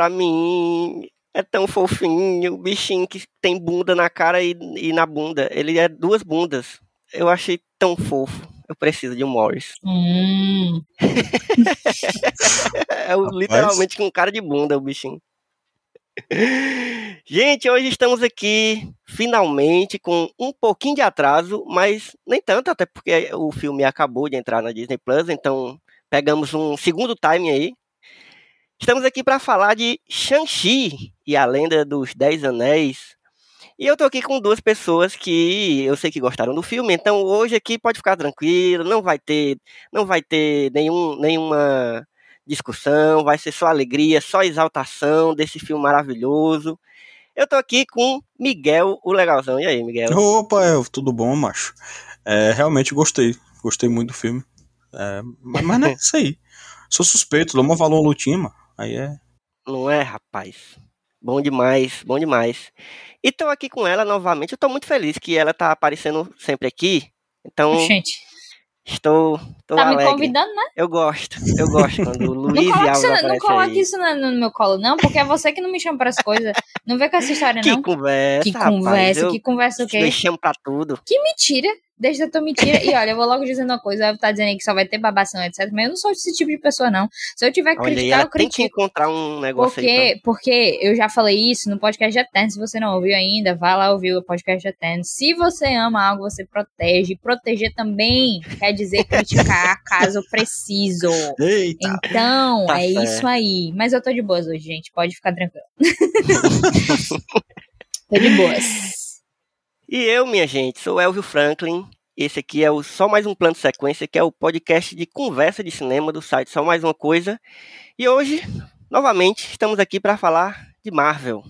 pra mim. É tão fofinho, o bichinho que tem bunda na cara e, e na bunda. Ele é duas bundas. Eu achei tão fofo. Eu preciso de um Morris. Hum. é o- literalmente com cara de bunda o bichinho. Gente, hoje estamos aqui finalmente com um pouquinho de atraso, mas nem tanto, até porque o filme acabou de entrar na Disney Plus, então pegamos um segundo time aí. Estamos aqui para falar de Shang-Chi e a Lenda dos Dez Anéis. E eu tô aqui com duas pessoas que eu sei que gostaram do filme, então hoje aqui pode ficar tranquilo, não vai ter, não vai ter nenhum, nenhuma discussão, vai ser só alegria, só exaltação desse filme maravilhoso. Eu tô aqui com Miguel, o legalzão. E aí, Miguel? Opa, é, tudo bom, macho? É, realmente gostei. Gostei muito do filme. É, mas, mas não é isso aí. Sou suspeito, dou uma valor à lutinha, mano. Aí é. Não é, rapaz? Bom demais, bom demais. E tô aqui com ela novamente. Eu tô muito feliz que ela tá aparecendo sempre aqui. Então, Gente, estou, estou tá me alegre. convidando, né? Eu gosto, eu gosto quando o Luiz Não e coloque, isso, não coloque aí. isso no, no meu colo, não, porque é você que não me chama para as coisas. Não vem com essa história, Que não. conversa, Que rapaz. conversa, eu que conversa o me quê? chamo pra tudo. Que mentira. Deixa da tua mentira. E olha, eu vou logo dizendo uma coisa. Ela tá dizendo aí que só vai ter babação, etc. Mas eu não sou esse tipo de pessoa, não. Se eu tiver que Olha criticar, eu tem que critico. encontrar um negócio aí. Porque, porque eu já falei isso no podcast de Eterno. Se você não ouviu ainda, vá lá ouvir o podcast de Eterno. Se você ama algo, você protege. Proteger também quer dizer criticar caso preciso. Eita! Então, Tá é certo. isso aí. Mas eu tô de boas hoje, gente. Pode ficar tranquilo. tô de boas. E eu, minha gente, sou Elvio Franklin. Esse aqui é o Só Mais Um Plano de Sequência, que é o podcast de conversa de cinema do site Só Mais Uma Coisa. E hoje, novamente, estamos aqui para falar de Marvel.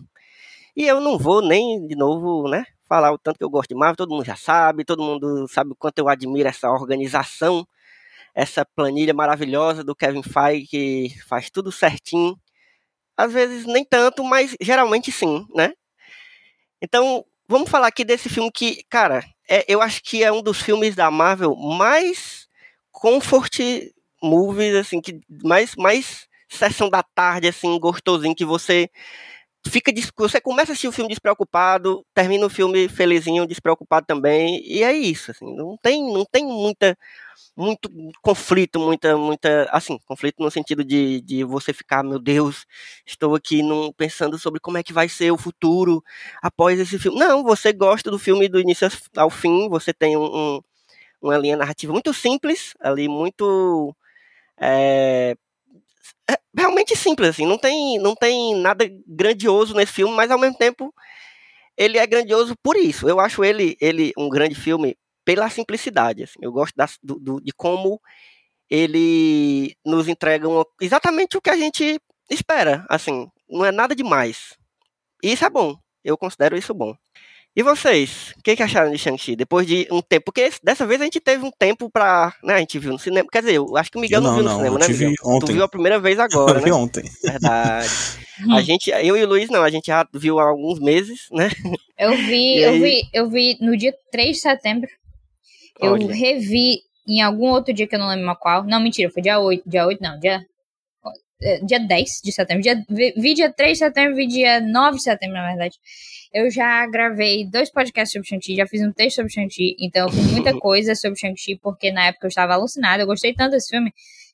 E eu não vou nem, de novo, né, falar o tanto que eu gosto de Marvel. Todo mundo já sabe, todo mundo sabe o quanto eu admiro essa organização, essa planilha maravilhosa do Kevin Feige, que faz tudo certinho. Às vezes nem tanto, mas geralmente sim, né? Então, vamos falar aqui desse filme que, cara, é, eu acho que é um dos filmes da Marvel mais comfort movies, assim, que mais, mais sessão da tarde, assim, gostosinho, que você fica, você começa a assistir o filme despreocupado, termina o filme felizinho, despreocupado também, e é isso, assim, não tem, não tem muita, muito conflito, muita, muita, assim, conflito no sentido de, de você ficar, meu Deus, estou aqui num, pensando sobre como é que vai ser o futuro, após esse filme. Não, você gosta do filme do início ao fim, você tem um, um- uma linha narrativa muito simples, ali, muito. é realmente simples, assim, não tem, não tem nada grandioso nesse filme, mas ao mesmo tempo ele é grandioso por isso. Eu acho ele, ele um grande filme pela simplicidade. assim. Eu gosto das- do- do- de como ele nos entrega uma- exatamente o que a gente espera. Assim, não é nada demais. E isso é bom. Eu considero isso bom. E vocês, o que, que acharam de Shang-Chi? Depois de um tempo, porque dessa vez a gente teve um tempo pra. Né, a gente viu no cinema. Quer dizer, eu acho que o Miguel não, Não, viu no não, cinema, eu né, tive Miguel? Tu ontem. viu a primeira vez agora, Eu vi né? ontem. Verdade. A gente, eu e o Luiz não, a gente já viu há alguns meses, né? Eu vi, E eu aí? vi, eu vi no dia 3 de setembro. Eu Olha. revi em algum outro dia que eu não lembro mais qual. Não, mentira, foi dia 8. Dia 8, não, dia. é, Dia 10 de setembro. Dia, vi, vi dia 3 de setembro, vi dia 9 de setembro, na verdade. Eu já gravei dois podcasts sobre Shang-Chi, já fiz um texto sobre Shang-Chi, então eu fiz muita coisa sobre Shang-Chi, porque na época eu estava alucinada. Eu gostei tanto desse filme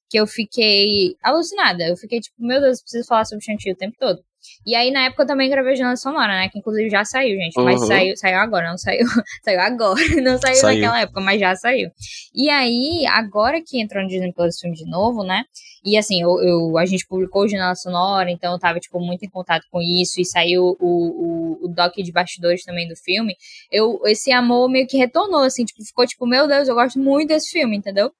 que eu fiquei alucinada. Eu fiquei tipo, meu Deus, eu preciso falar sobre Shang-Chi o tempo todo. E aí, na época, eu também gravei Jornada Sonora, né? Que inclusive já saiu, gente. Mas Uhum. saiu, saiu agora, não saiu. saiu agora. Não saiu, Saiu. naquela época, mas já saiu. E aí, agora que entrou no Disney Plus filme de novo, né? E assim, eu, eu- a gente publicou o Jornada Sonora, então eu tava, tipo, muito em contato com isso. E saiu o, o, o doc de bastidores também do filme. Eu, esse amor meio que retornou, assim, tipo, ficou tipo, meu Deus, eu gosto muito desse filme, entendeu?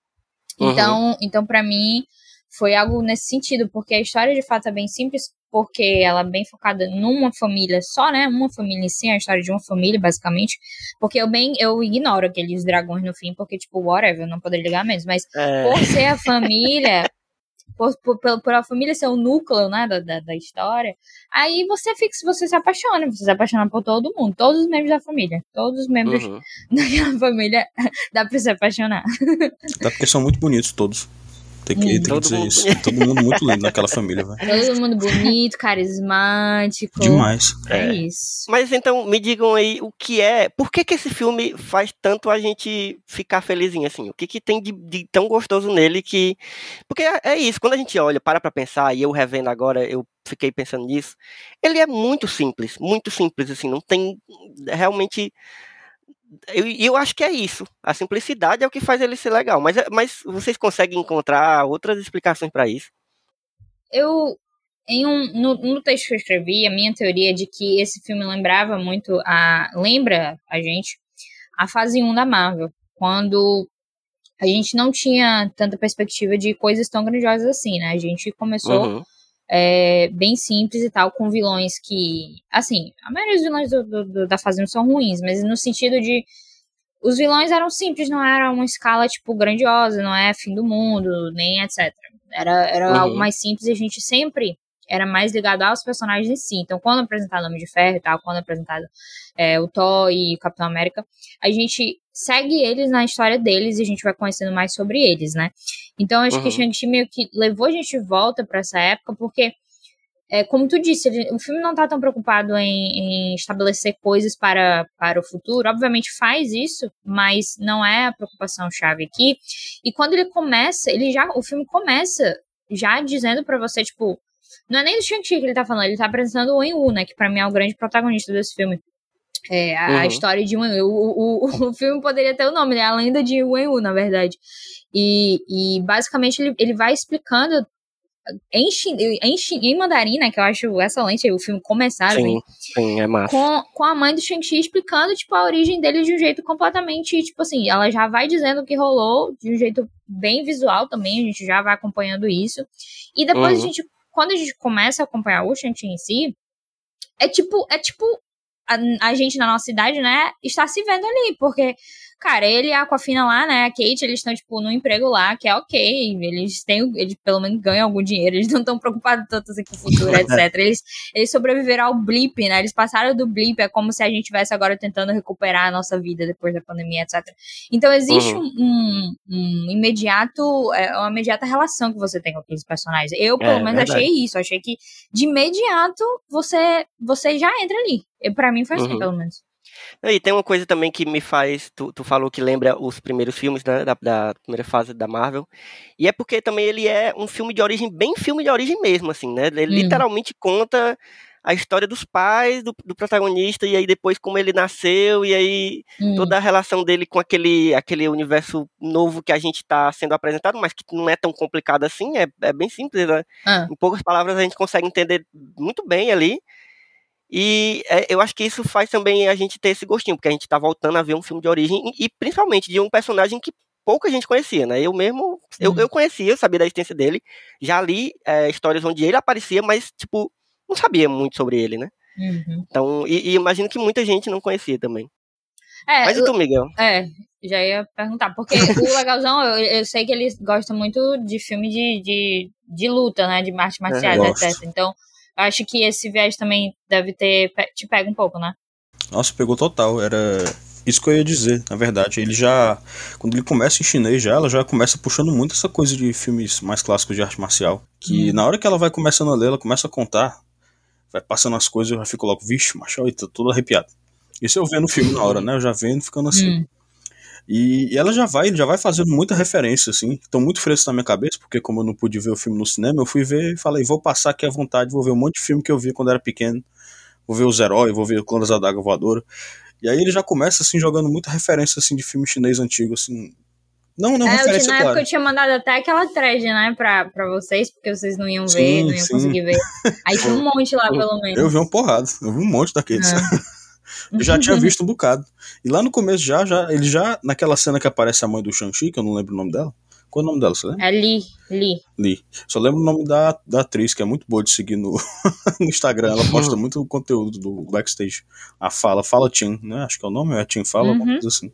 Uhum. Então, então para mim, foi algo nesse sentido, porque a história de fato é bem simples, porque ela é bem focada numa família só, né? Uma família em si, a história de uma família, basicamente. Porque eu bem, eu ignoro aqueles dragões no fim, porque, tipo, whatever, eu não poderia ligar mesmo. Mas É. por ser a família, por, por, por- por a família ser o núcleo, né, da, da, da história, aí você fica, você se apaixona, você se apaixona por todo mundo, todos os membros da família, todos os membros Uhum. daquela família, dá pra se apaixonar. Até porque são muito bonitos todos. Tem que, tem que Todo dizer mundo isso. Todo mundo muito lindo naquela família, velho. Todo mundo bonito, carismático. Demais. É, É. isso. Mas então, me digam aí o que é. Por que, que esse filme faz tanto a gente ficar felizinho assim? O que, que tem de, de tão gostoso nele que. Porque é, é isso, quando a gente olha, para pra pensar, e eu revendo agora, eu fiquei pensando nisso. Ele é muito simples, muito simples, assim, não tem realmente. Eu, eu acho que é isso. A simplicidade é o que faz ele ser legal. Mas, é- mas vocês conseguem encontrar outras explicações pra isso? Eu, em um, no, no texto que eu escrevi, a minha teoria é de que esse filme lembrava muito a. lembra a gente a fase 1 da Marvel, quando a gente não tinha tanta perspectiva de coisas tão grandiosas assim, né? A gente começou Uhum. É, bem simples e tal, com vilões que. Assim, a maioria dos vilões do, do- do- da fase 1 são ruins, mas no sentido de. Os vilões eram simples, não era uma escala, tipo, grandiosa, não é fim do mundo, nem etc. Era, era Uhum. algo mais simples e a gente sempre era mais ligado aos personagens em si. Então, quando apresentado o Homem de Ferro e tal, quando apresentado é, o Thor e o Capitão América, a gente segue eles na história deles e a gente vai conhecendo mais sobre eles, né? Então, acho que Uhum. Shang-Chi meio que levou a gente de volta pra essa época, porque é, como tu disse, ele- o filme não tá tão preocupado em, em estabelecer coisas para, para o futuro. Obviamente faz isso, mas não é a preocupação chave aqui. E quando ele começa, ele já, o filme começa já dizendo pra você, tipo, não é nem do Shang-Chi que ele tá falando, ele tá apresentando o Wen-Wu, né, que pra mim é o grande protagonista desse filme. É, a, Uhum. história história de Wen-Wu. O, o, o, o filme poderia ter o nome, né, a lenda de Wen-Wu, na verdade. E, e basicamente ele, ele vai explicando em, em, em mandarim, né, que eu acho excelente o filme começar, Sim, assim, sim, é massa. com, com a mãe do Shang-Chi explicando, tipo, a origem dele de um jeito completamente, tipo assim, ela já vai dizendo o que rolou de um jeito bem visual também, a gente já vai acompanhando isso. E depois Uhum. a gente, quando a gente começa a acompanhar o Shang-Chi em si, é tipo, é tipo a, a gente na nossa idade, né, está se vendo ali, porque, cara, ele e a Aquafina lá, né, a Kate, eles estão, tipo, no emprego lá, que é ok, eles têm, eles pelo menos ganham algum dinheiro, eles não estão preocupados tanto assim com o futuro, etc. Eles, eles sobreviveram ao blip, né, eles passaram do blip, é como se a gente estivesse agora tentando recuperar a nossa vida depois da pandemia, etc. Então, existe Uhum. um, um, um imediato, é, uma imediata relação que você tem com aqueles personagens. Eu, pelo É, menos, verdade. achei isso, achei que de imediato você, você já entra ali. E Pra mim foi assim, Uhum. pelo menos. E tem uma coisa também que me faz. Tu, tu falou que lembra os primeiros filmes né, da, da primeira fase da Marvel. E é porque também ele é um filme de origem, bem filme de origem mesmo, assim, né? Ele Hum. literalmente conta a história dos pais do, do protagonista, e aí depois como ele nasceu, e aí Hum. toda a relação dele com aquele, aquele universo novo que a gente está sendo apresentado, mas que não é tão complicado assim, é, é bem simples, né? Ah, Em poucas palavras a gente consegue entender muito bem ali. E é, eu acho que isso faz também a gente ter esse gostinho, porque a gente tá voltando a ver um filme de origem e, principalmente de um personagem que pouca gente conhecia, né? Eu mesmo, eu, eu conhecia, eu sabia da existência dele, já li é, histórias onde ele aparecia, mas, tipo, não sabia muito sobre ele, né? uhum. Então, e, e imagino que muita gente não conhecia também. É, Mas e tu, Miguel? É, já ia perguntar. Porque o legalzão, eu, eu sei que eles gostam muito de filme de, de, de luta, né? De artes marciais, etc. Então, acho que esse viés também deve ter. te pega um pouco, né? Nossa, pegou total. Era isso que eu ia dizer, na verdade. Ele já. Quando ele começa em chinês já, ela já começa puxando muito essa coisa de filmes mais clássicos de arte marcial. Que Hum. na hora que ela vai começando a ler, ela começa a contar, vai passando as coisas, eu já fico logo, vixe, macho, e tô todo arrepiado. Isso eu vendo o filme na hora, né? Eu já vendo, ficando assim. Hum. E, e ela já vai, já vai fazendo muita referência, assim, estão muito frescos na minha cabeça, porque como eu não pude ver o filme no cinema, eu fui ver e falei, vou passar aqui à vontade, vou ver um monte de filme que eu vi quando era pequeno, vou ver os heróis, vou ver Clones da Daga Voadora. E aí ele já começa, assim, jogando muita referência, assim, de filme chinês antigo, assim. Não, não, É, eu, referência, tinha- na época claro. eu tinha mandado até aquela thread, né, pra, pra vocês, porque vocês não iam ver, Sim, não iam sim. conseguir ver. Aí tinha um monte lá, pelo menos. Eu vi uma porrada, eu vi um monte daqueles. É. eu já tinha visto um bocado. E lá no começo já, já, ele já, naquela cena que aparece a mãe do Shang-Chi, que eu não lembro o nome dela, Qual é o nome dela, você lembra? É Lee, Lee. Lee. Só lembro o nome da, da atriz, que é muito boa de seguir no, no Instagram. Ela posta muito conteúdo do backstage. A Fala, Fala Tim, né? Acho que é o nome, é Tim Fala, alguma Uhum. coisa assim.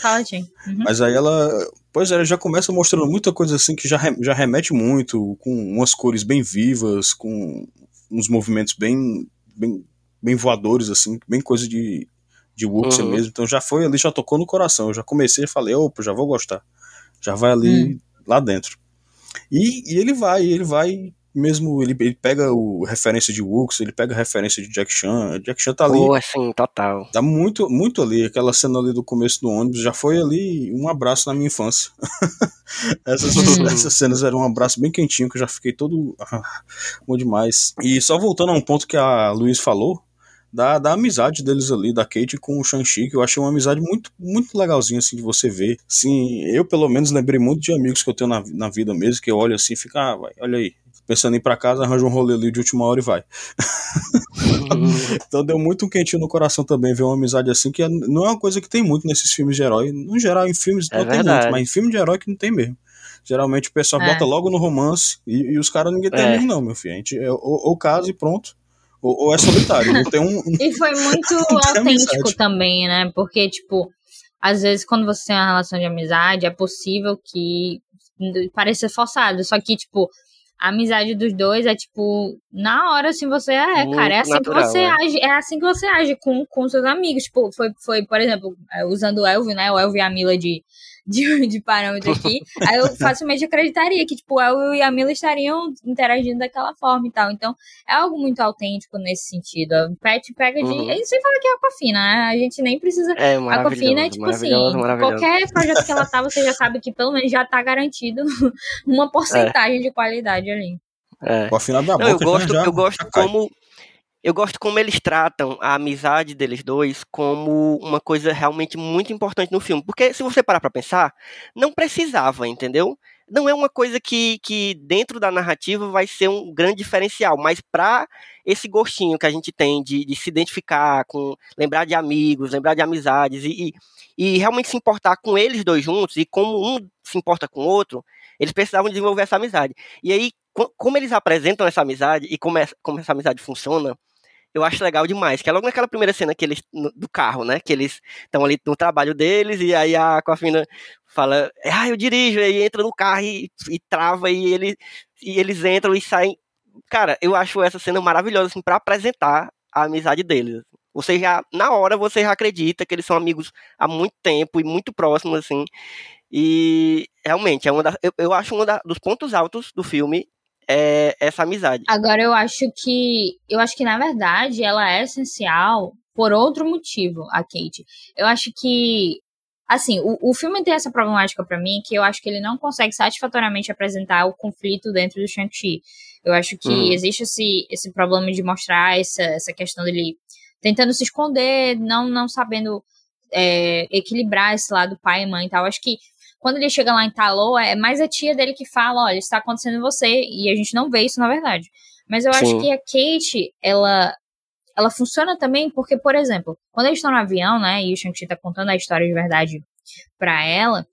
Fala, Tim. Uhum. Mas aí ela. Pois é, ela já começa mostrando muita coisa assim que já, já remete muito, com umas cores bem vivas, com uns movimentos bem. bem, bem voadores, assim, bem coisa de, de Wuxia Uhum. mesmo. Então já foi ali, já tocou no coração. Eu já comecei e falei, opa, já vou gostar. Já vai ali lá dentro. E, e ele vai, ele vai mesmo, ele, ele pega o referência de Wux, ele pega a referência de Jack Chan. Jack Chan tá ali Pô, assim, total. Tá muito, muito ali. Aquela cena ali do começo do ônibus já foi ali um abraço na minha infância. essas, Uhum. essas cenas eram um abraço bem quentinho, que eu já fiquei todo. ah, bom demais. E só voltando a um ponto que a Luiz falou. Da, da amizade deles ali, da Kate com o Shang-Chi, que eu achei uma amizade muito, muito legalzinha, assim, de você ver. Sim, eu pelo menos lembrei muito de amigos que eu tenho na, na vida mesmo, que eu olho assim e fico, ah, vai, olha aí, pensando em ir pra casa, arranja um rolê ali de última hora e vai. Então deu muito um quentinho no coração também ver uma amizade assim, que é- não é uma coisa que tem muito nesses filmes de herói. No geral, em filmes É não tem verdade. muito, mas em filme de herói que não tem mesmo. Geralmente o pessoal É. bota logo no romance e, e os caras ninguém tem É. amigo, não, meu filho. A gente, é, ou, ou casa e pronto. Ou, ou é solitário. Não tem um. um- E foi muito tem autêntico também, né? Porque, tipo, às vezes quando você tem uma relação de amizade, é possível que pareça forçado. Só que, tipo, a amizade dos dois é, tipo, na hora, assim, você é, Muito cara, é assim natural, que você é. age, é assim que você age com, com seus amigos. Tipo, foi, foi, por exemplo, é, usando o Elvio, né? O Elvio e a Mila de, de, de parâmetro aqui. aí eu facilmente acreditaria que, tipo, Elvio e a Mila estariam interagindo daquela forma e tal. Então, é algo muito autêntico nesse sentido. O Pet pega de. Uhum. A gente sempre fala que é aquafina, né? A gente nem precisa. É A Aquafina maravilhoso, é tipo assim, qualquer projeto que ela tá, você já sabe que pelo menos já tá garantido uma porcentagem de qualidade ali. É. Com a final da Não, eu boca gosto, já, já, eu gosto cai. como eu gosto como eles tratam a amizade deles dois como uma coisa realmente muito importante no filme, porque se você parar pra pensar, não precisava, entendeu? Não é uma coisa que, que dentro da narrativa vai ser um grande diferencial, mas pra esse gostinho que a gente tem de, de se identificar com, lembrar de amigos, lembrar de amizades e, e, e realmente se importar com eles dois juntos e como um se importa com o outro, eles precisavam desenvolver essa amizade. E aí, co- como eles apresentam essa amizade e como, essa, como essa amizade funciona, eu acho legal demais. Que é logo naquela primeira cena que eles, no- do carro, né? Que eles estão ali no trabalho deles e aí a Aquafina fala, ah, eu dirijo, e aí entra no carro e, e trava e, ele, e eles entram e saem. Cara, eu acho essa cena maravilhosa, assim, pra apresentar a amizade deles. Você já, na hora, você já acredita que eles são amigos há muito tempo e muito próximos, assim. E realmente, é uma da, eu, eu acho um dos pontos altos do filme é essa amizade. Agora eu acho que. Eu acho que, na verdade, ela é essencial por outro motivo, a Kate. Eu acho que. Assim, o, o filme tem essa problemática pra mim que eu acho que ele não consegue satisfatoriamente apresentar o conflito dentro do Shang-Chi. Eu acho que Hum. existe esse, esse problema de mostrar essa, essa questão dele tentando se esconder, não, não sabendo é, equilibrar esse lado pai e mãe e tal. Eu acho que quando ele chega lá em Talô, é mais a tia dele que fala, olha, isso tá acontecendo em você, e a gente não vê isso na verdade. Mas eu acho Sim. que a Kate, ela ela funciona também porque, por exemplo, quando eles estão no avião, né, e o Shang-Chi tá contando a história de verdade pra ela,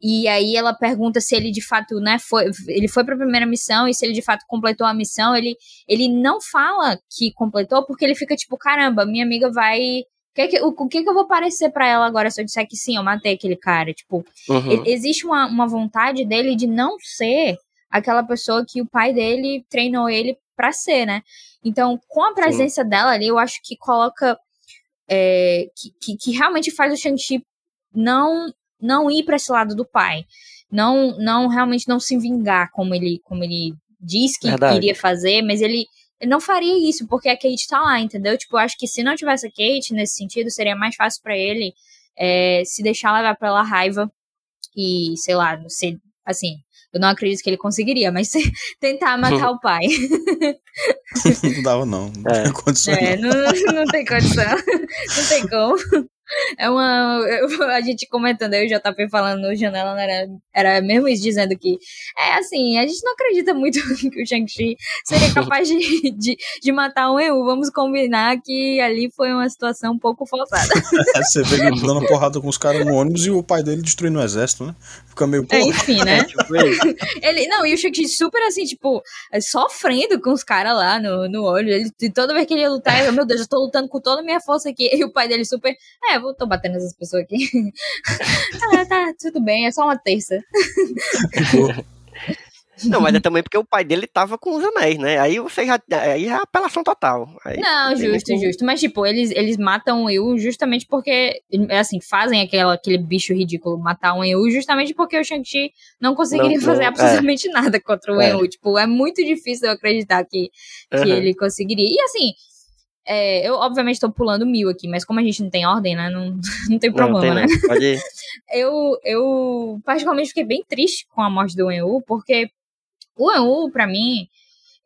e aí ela pergunta se ele de fato, né, foi, ele foi pra primeira missão e se ele de fato completou a missão, ele, ele não fala que completou porque ele fica tipo, caramba, minha amiga vai que, que, o, o que, que eu vou parecer pra ela agora se eu disser que sim, eu matei aquele cara? Tipo, Uhum. existe uma, uma vontade dele de não ser aquela pessoa que o pai dele treinou ele pra ser, né? Então, com a presença dela ali, eu acho que coloca. é, que, que, que realmente faz o Shang-Chi não, não ir pra esse lado do pai. Não, não realmente não se vingar como ele, como ele diz que Verdade. iria fazer, mas ele, ele não faria isso, porque a Kate tá lá, entendeu? Tipo, eu acho que se não tivesse a Kate nesse sentido, seria mais fácil pra ele é, se deixar levar pela raiva e, sei lá, se, assim, eu não acredito que ele conseguiria, mas se, tentar matar o pai. não dava, não. Não É. tinha condições, É, não. não, não tem condição. Não tem como. É uma. eu- a gente comentando, eu e o JP falando no janela, né, era, era mesmo isso, dizendo que. É assim, a gente não acredita muito que o Shang-Chi seria capaz de, de, de matar um EU. Vamos combinar que ali foi uma situação um pouco forçada. Você vê ele dando porrada com os caras no ônibus e o pai dele destruindo o exército, né? Fica meio, pô, É, enfim, né? Tipo, ele- não, e o Shang-Chi super assim, tipo, sofrendo com os caras lá no, no olho. Ele, toda vez que ele ia lutar, ele, meu Deus, eu tô lutando com toda a minha força aqui. E o pai dele super, é, eu tô batendo essas pessoas aqui. ah, tá, tudo bem, é só uma terça. Não, mas é também porque o pai dele tava com os anéis, né? Aí você já. Aí é apelação total. Aí, Não, tem justo, como- justo. Mas, tipo, eles, eles matam o Eu justamente porque, assim, fazem aquela, aquele bicho ridículo matar um Eu justamente porque o Shang-Chi não conseguiria Não, fazer não, absolutamente nada contra o É. Eu. Tipo, é muito difícil eu acreditar que, que Aham. ele conseguiria. E, assim, é, eu obviamente tô pulando mil aqui, mas como a gente não tem ordem, né, não, não tem Não, problema, tem né? não. Pode ir. eu, eu particularmente fiquei bem triste com a morte do Wen-Wu, porque o Wen-Wu, pra mim,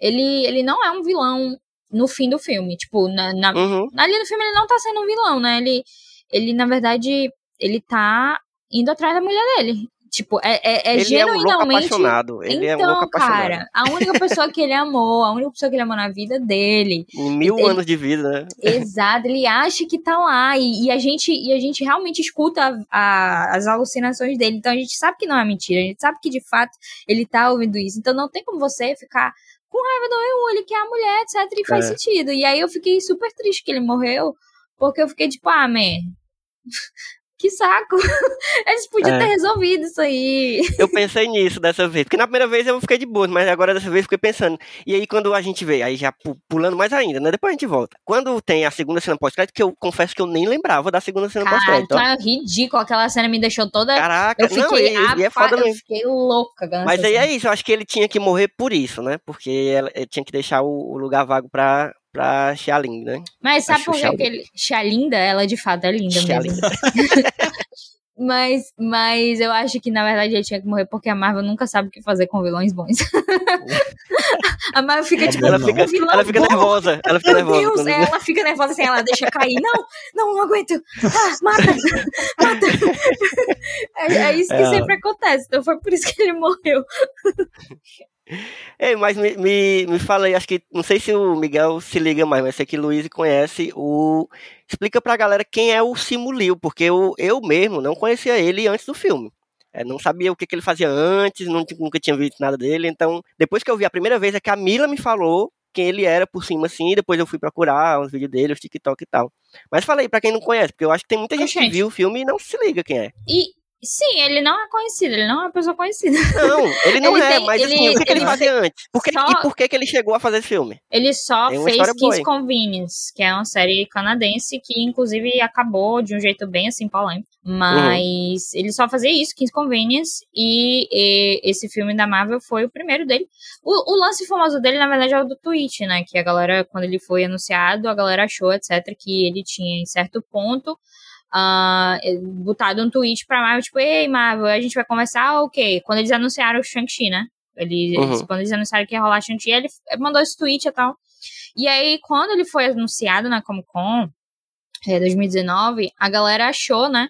ele, ele não é um vilão no fim do filme. Tipo, na, na- Uhum. ali no filme ele não tá sendo um vilão, né? Ele, ele na verdade, ele tá indo atrás da mulher dele. Tipo, é, é, é ele é um louco genuinamente... apaixonado. Ele é um então, louco apaixonado. cara, a única pessoa que ele amou, a única pessoa que ele amou na vida dele, Em mil ele- anos de vida, né? Exato, ele acha que tá lá e, e a gente e a gente realmente escuta a- a- as alucinações dele. Então a gente sabe que não é mentira, a gente sabe que de fato ele tá ouvindo isso. Então não tem como você ficar com raiva do eu, ele quer a mulher, etc. E faz É. sentido. E aí eu fiquei super triste que ele morreu, porque eu fiquei tipo, ah, man. Que saco! Eles podiam É. ter resolvido isso aí. Eu pensei nisso dessa vez. Porque na primeira vez eu fiquei de boa, mas agora dessa vez eu fiquei pensando. E aí quando a gente vê, aí já pu- pulando mais ainda, né? Depois a gente volta. Quando tem a segunda cena pós-crédito, que eu confesso que eu nem lembrava da segunda cena Cara, pós-crédito. então é ridículo. Aquela cena me deixou toda. Caraca, Eu não, fiquei, e, e é foda eu mesmo. fiquei louca. Mas aí cena. é isso, eu acho que ele tinha que morrer por isso, né? Porque ele tinha que deixar o lugar vago pra, pra Xialing, né? Mas sabe por que Xiaomi. que ele. Xalinda, ela de fato é linda Xialing. mesmo. Mas, mas eu acho que na verdade ele tinha que morrer porque a Marvel nunca sabe o que fazer com vilões bons. a Marvel fica tipo, Ela fica, um ela fica nervosa. Ela fica Meu nervosa. Deus, quando- ela fica nervosa assim, ela deixa cair. Não, não, não aguento. Ah, mata, mata. É, é isso que É. sempre acontece. Então foi por isso que ele morreu. Ei, mas me, me, me fala aí, acho que, não sei se o Miguel se liga mais, mas sei que o Luiz conhece o... Explica pra galera quem é o Simu Liu, porque eu, eu mesmo não conhecia ele antes do filme. É, não sabia o que, que ele fazia antes, não, nunca tinha visto nada dele, então, depois que eu vi a primeira vez, é que a Mila me falou quem ele era por cima, assim, e depois eu fui procurar os vídeos dele, os TikTok e tal. Mas fala aí pra quem não conhece, porque eu acho que tem muita gente que Gente. viu o filme e não se liga quem é. E sim, ele não é conhecido, ele não é uma pessoa conhecida. Não, ele não Ele é, tem- mas assim, ele- o que, que ele, ele fazia antes? Por que, só- E por que, que ele chegou a fazer esse filme? Ele só fez aí. Convenience, que é uma série canadense que, inclusive, acabou de um jeito bem assim polêmico. Mas ele só fazia isso, King's Convenience, e, e esse filme da Marvel foi o primeiro dele. O, o lance famoso dele, na verdade, é o do Twitch, né? Que a galera, quando ele foi anunciado, a galera achou, etc., que ele tinha, em certo ponto, ah, botado um tweet pra Marvel, tipo, ei, Marvel, a gente vai conversar o quê? Quando eles anunciaram o Shang-Chi, né? Ele, Uhum. eles- quando eles anunciaram que ia rolar Shang-Chi, ele mandou esse tweet e tal. E aí, quando ele foi anunciado na Comic Con, é, 2019, a galera achou, né?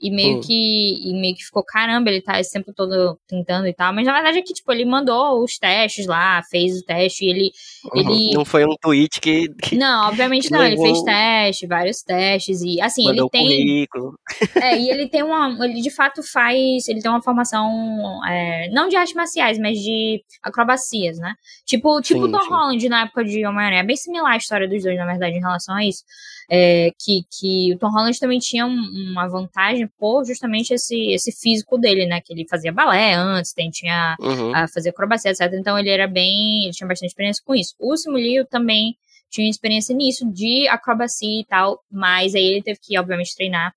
E meio que e meio que ficou, caramba, ele tá esse tempo todo tentando e tal. Mas na verdade é que, tipo, ele mandou os testes lá, fez o teste e ele. ele Não foi um tweet que, que não, obviamente que não, ele fez teste, vários testes. E assim, mandou ele tem. currículo. É, e ele tem uma. Ele de fato faz. Ele tem uma formação. é, não de artes marciais, mas de acrobacias, né? Tipo, tipo Sim, o Tom sim. Holland na época de Homem-Aranha. É bem similar a história dos dois, na verdade, em relação a isso. É, que, que o Tom Holland também tinha um- uma vantagem por justamente esse, esse físico dele, né? Que ele fazia balé antes, tem, tinha Uhum. a fazer acrobacia, etc. Então ele era bem. Ele tinha bastante experiência com isso. O Simulio também tinha experiência nisso, de acrobacia e tal, mas aí ele teve que, obviamente, treinar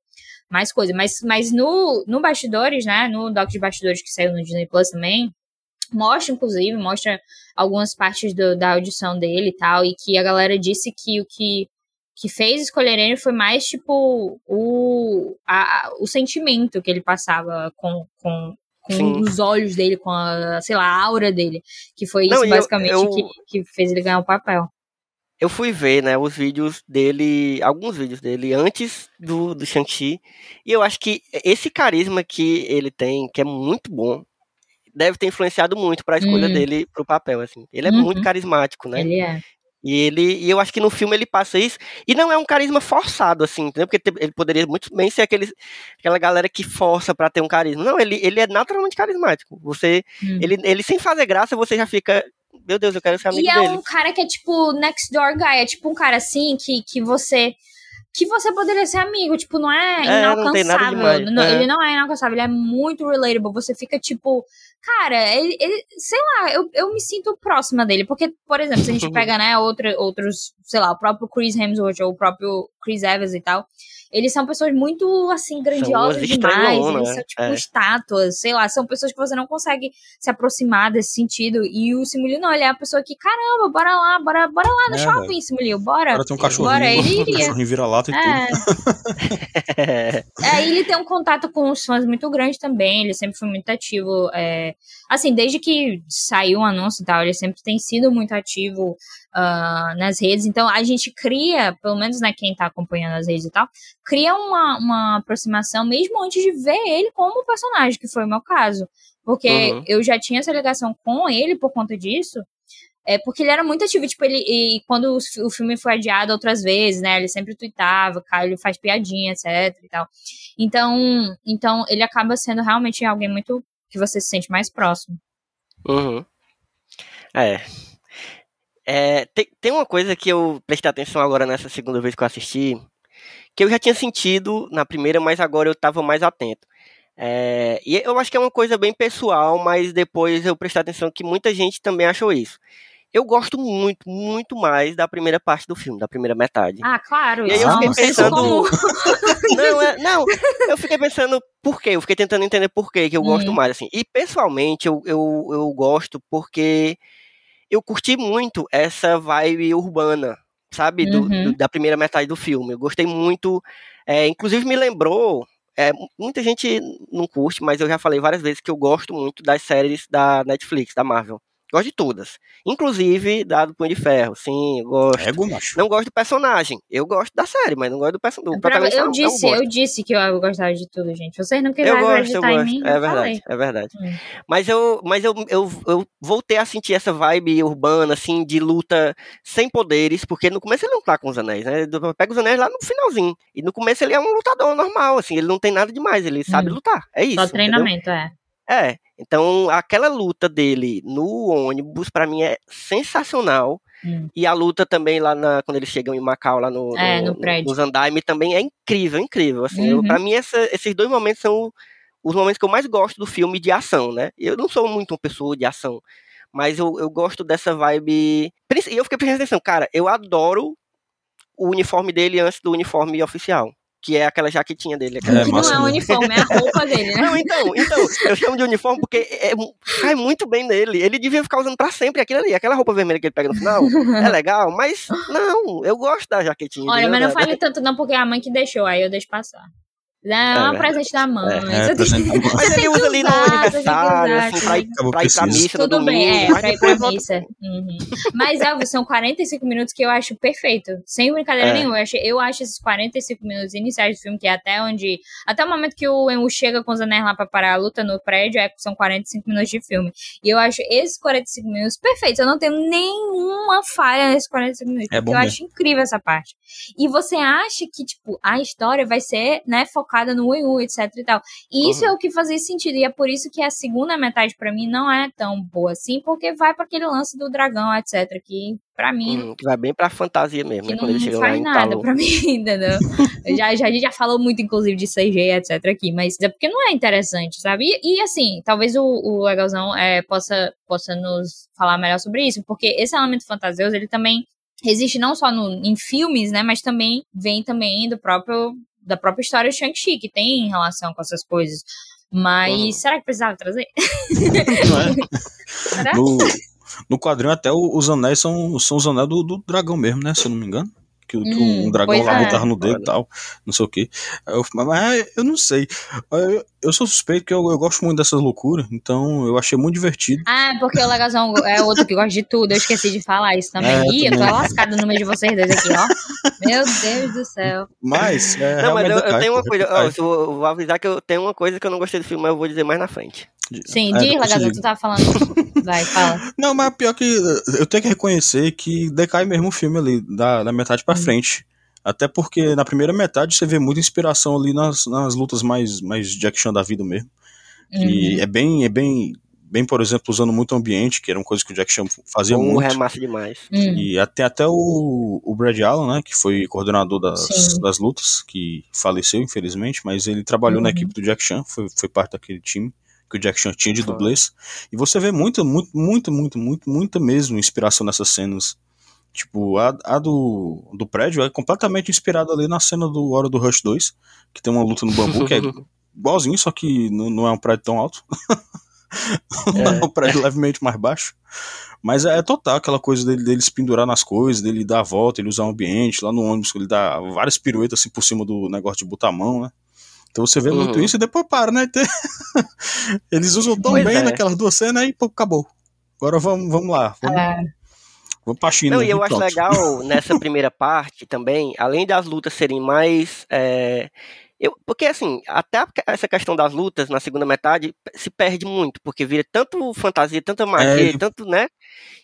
mais coisa. Mas, mas no, no bastidores, né? No doc de bastidores que saiu no Disney Plus também, mostra, inclusive, mostra algumas partes do- da audição dele e tal, e que a galera disse que o que que fez escolher ele foi mais tipo o, a- o sentimento que ele passava com, com, com Sim. os olhos dele, com a, sei lá, a aura dele. Que foi Não, isso e eu- basicamente eu- que, que fez ele ganhar o papel. eu fui ver, né, os vídeos dele, alguns vídeos dele antes do, do Shang-Chi, e eu acho que esse carisma que ele tem, que é muito bom, deve ter influenciado muito para a escolha Hum. dele pro papel, assim. Ele é Uhum. muito carismático, né? Ele é. E ele, e eu acho que no filme ele passa isso, e não é um carisma forçado, assim, entendeu? Porque ele poderia muito bem ser aquele, aquela galera que força pra ter um carisma. Não, ele, ele é naturalmente carismático. Você, Hum. ele, ele sem fazer graça, você já fica, meu Deus, eu quero ser amigo E é dele. um cara que é tipo next door guy, é tipo um cara assim que, que você que você poderia ser amigo, tipo, não é É, inalcançável. não demais, Não, é. Ele não é inalcançável, ele é muito relatable. Você fica tipo, cara, ele, ele- sei lá, eu, eu me sinto próxima dele, porque, por exemplo, se a gente pega, né, outra, outros, sei lá, o próprio Chris Hemsworth ou o próprio Chris Evans e tal, eles são pessoas muito, assim, grandiosas demais, eles né? são, tipo, É. estátuas, sei lá, são pessoas que você não consegue se aproximar desse sentido, e o Simulio não, ele é a pessoa que, caramba, bora lá, bora, bora lá no É, shopping, Simulio, bora. Agora tem um cachorrinho, Bora, ele um iria. cachorrinho vira-lata e tudo. É, é, ele tem um contato com os fãs muito grande também, ele sempre foi muito ativo. é, assim, desde que saiu o anúncio e tal, ele sempre tem sido muito ativo ah, nas redes. Então a gente cria, pelo menos né, quem tá acompanhando as redes e tal, cria uma, uma aproximação mesmo antes de ver ele como personagem, que foi o meu caso. Porque Uhum. eu já tinha essa ligação com ele por conta disso. É porque ele era muito ativo, tipo, ele. E quando o filme foi adiado outras vezes, né? Ele sempre tweetava, cara, ele faz piadinha, etc e tal. Então, então ele acaba sendo realmente alguém muito que você se sente mais próximo. Uhum. É. É, tem, tem uma coisa que eu prestei atenção agora nessa segunda vez que eu assisti, que eu já tinha sentido na primeira, mas agora eu tava mais atento. É, e eu acho que é uma coisa bem pessoal, mas depois eu prestei atenção que muita gente também achou isso. Eu gosto muito, muito mais da primeira parte do filme, da primeira metade. Ah, claro, E aí isso eu é fiquei pensando- comum. Não, é- não, eu fiquei pensando por quê, eu fiquei tentando entender por quê que eu gosto Uhum. mais, assim. E pessoalmente eu, eu, eu gosto porque eu curti muito essa vibe urbana, sabe? Do, Uhum. do- da primeira metade do filme. Eu gostei muito, é, inclusive me lembrou. é, muita gente não curte, mas eu já falei várias vezes que eu gosto muito das séries da Netflix, da Marvel. Gosto de todas. Inclusive da do Punho de Ferro, sim, eu gosto. Ego, macho. Não gosto do personagem. Eu gosto da série, mas não gosto do, perso do Pra- protagonista. eu não, não disse, gosto. eu disse que eu gostava de tudo, gente. Vocês não quiseram Eu gosto, eu acreditar em gosto. mim, É eu falei. verdade, é verdade. Hum. Mas eu, mas eu, eu, eu voltei a sentir essa vibe urbana, assim, de luta sem poderes, porque no começo ele não tá com os anéis, né? Ele Pega os anéis lá no finalzinho. E no começo ele é um lutador normal, assim, ele não tem nada demais, ele sabe Hum. lutar. É isso. Só entendeu? treinamento, é. É. Então, aquela luta dele no ônibus, pra mim, é sensacional. Hum. E a luta também lá na, quando eles chegam em Macau, lá no, É, no prédio. nos andaime, também é incrível, incrível. Assim, Uhum. pra mim, essa- esses dois momentos são os momentos que eu mais gosto do filme de ação, né? Eu não sou muito uma pessoa de ação, mas eu, eu gosto dessa vibe. E eu fiquei prestando atenção, cara, eu adoro o uniforme dele antes do uniforme oficial. Que é aquela jaquetinha dele. aquela- É, que não massa é o mesmo. uniforme, é a roupa dele, né? não, então, então, eu chamo de uniforme porque é, cai muito bem nele. Ele devia ficar usando pra sempre aquilo ali. Aquela roupa vermelha que ele pega no final é legal, mas não, eu gosto da jaquetinha. Olha, mas não fale tanto não, porque é a mãe que deixou, aí eu deixo passar. Não, é um verdade. presente da mãe. É, é, você tem- presente da mãe. Mas ele usa ali no aniversário, usar, assim, pra ir, pra ir pra preciso. missa Tudo domingo. bem, é, mas pra ir pra missa. Uhum. Mas, Elvis, são 45 minutos que eu acho perfeito. Sem brincadeira É. nenhuma. Eu acho, eu acho esses 45 minutos iniciais do filme, que é até onde. Até o momento que o Emu chega com os anéis lá pra parar a luta no prédio, é, são 45 minutos de filme. E eu acho esses 45 minutos perfeitos. Eu não tenho nenhuma falha nesses 45 minutos. É bom eu mesmo. acho incrível essa parte. E você acha que, tipo, a história vai ser, né, focada no Emu, etc e tal. E isso Uhum. é o que fazia sentido. E é por isso que a segunda metade, pra mim, não é tão boa assim, porque vai pra aquele lance do dragão, etc. Que, pra mim, Hum, que vai bem pra fantasia mesmo, né? não, Quando faz nada pra mim, entendeu? Eu já, já, a gente já falou muito, inclusive, de CG, etc. aqui, mas é porque não é interessante, sabe? E, e, assim, talvez o, o Legalzão é, possa, possa nos falar melhor sobre isso, porque esse elemento fantasioso, ele também existe não só no, em filmes, né, mas também vem também do próprio da própria história de Shang-Chi, que tem relação com essas coisas. Mas Uhum. será que precisava trazer? Não é? Será? No, no quadrinho até os anéis são, são os anéis do, do dragão mesmo, né? Se eu não me engano. Que, que Hum, um dragão lá é. botava no dedo e tal, não sei o que. Eu, mas eu não sei. Eu, eu sou suspeito que eu, eu gosto muito dessas loucuras, então eu achei muito divertido. Ah, porque o Legazão é outro que gosta de tudo. Eu esqueci de falar isso também. É, Ih, eu tô lascada no meio de vocês dois aqui, ó. Meu Deus do céu. Mas, é, Não, mas eu, eu decai, tenho uma pô, coisa. eu, eu vou avisar que eu tenho uma coisa que eu não gostei do filme, mas eu vou dizer mais na frente. Sim, É, diz, digo. tu tava falando. Vai, fala. Não, mas pior que eu tenho que reconhecer que decai mesmo o filme ali, da, da metade pra Hum. frente. Até porque na primeira metade você vê muita inspiração ali nas, nas lutas mais, mais Jack Chan da vida mesmo. Que Uhum. é bem, é bem, bem, por exemplo, usando muito o ambiente, que era uma coisa que o Jack Chan fazia Um muito. remassa demais. Hum. E até, até o, o Brad Allen, né, que foi coordenador das, Sim. das lutas, que faleceu, infelizmente, mas ele trabalhou na Uhum. equipe do Jack Chan, foi, foi parte daquele time que o Jack Chan tinha de dublês. E você vê muita, muito, muito, muito, muito, muita mesmo inspiração nessas cenas. Tipo, a, a do, do prédio é completamente inspirada ali na cena do Hora do Rush 2, que tem uma luta no bambu, que é igualzinho, só que não, não é um prédio tão alto. é um prédio levemente mais baixo. Mas é, total aquela coisa dele, dele se pendurar nas coisas, dele dar a volta, ele usar o ambiente, lá no ônibus ele dá várias piruetas assim por cima do negócio de botar a mão, né? Então você vê muito Uhum. isso e depois para, né? Eles usam tão Pois bem é. naquelas duas cenas e pô, acabou. Agora vamos, vamos lá. Vamos, É. vamos pra China. Não, e eu acho pronto. legal nessa primeira parte também, além das lutas serem mais. é, eu, porque assim, até essa questão das lutas na segunda metade se perde muito, porque vira tanto fantasia, tanta magia, É. tanto, né?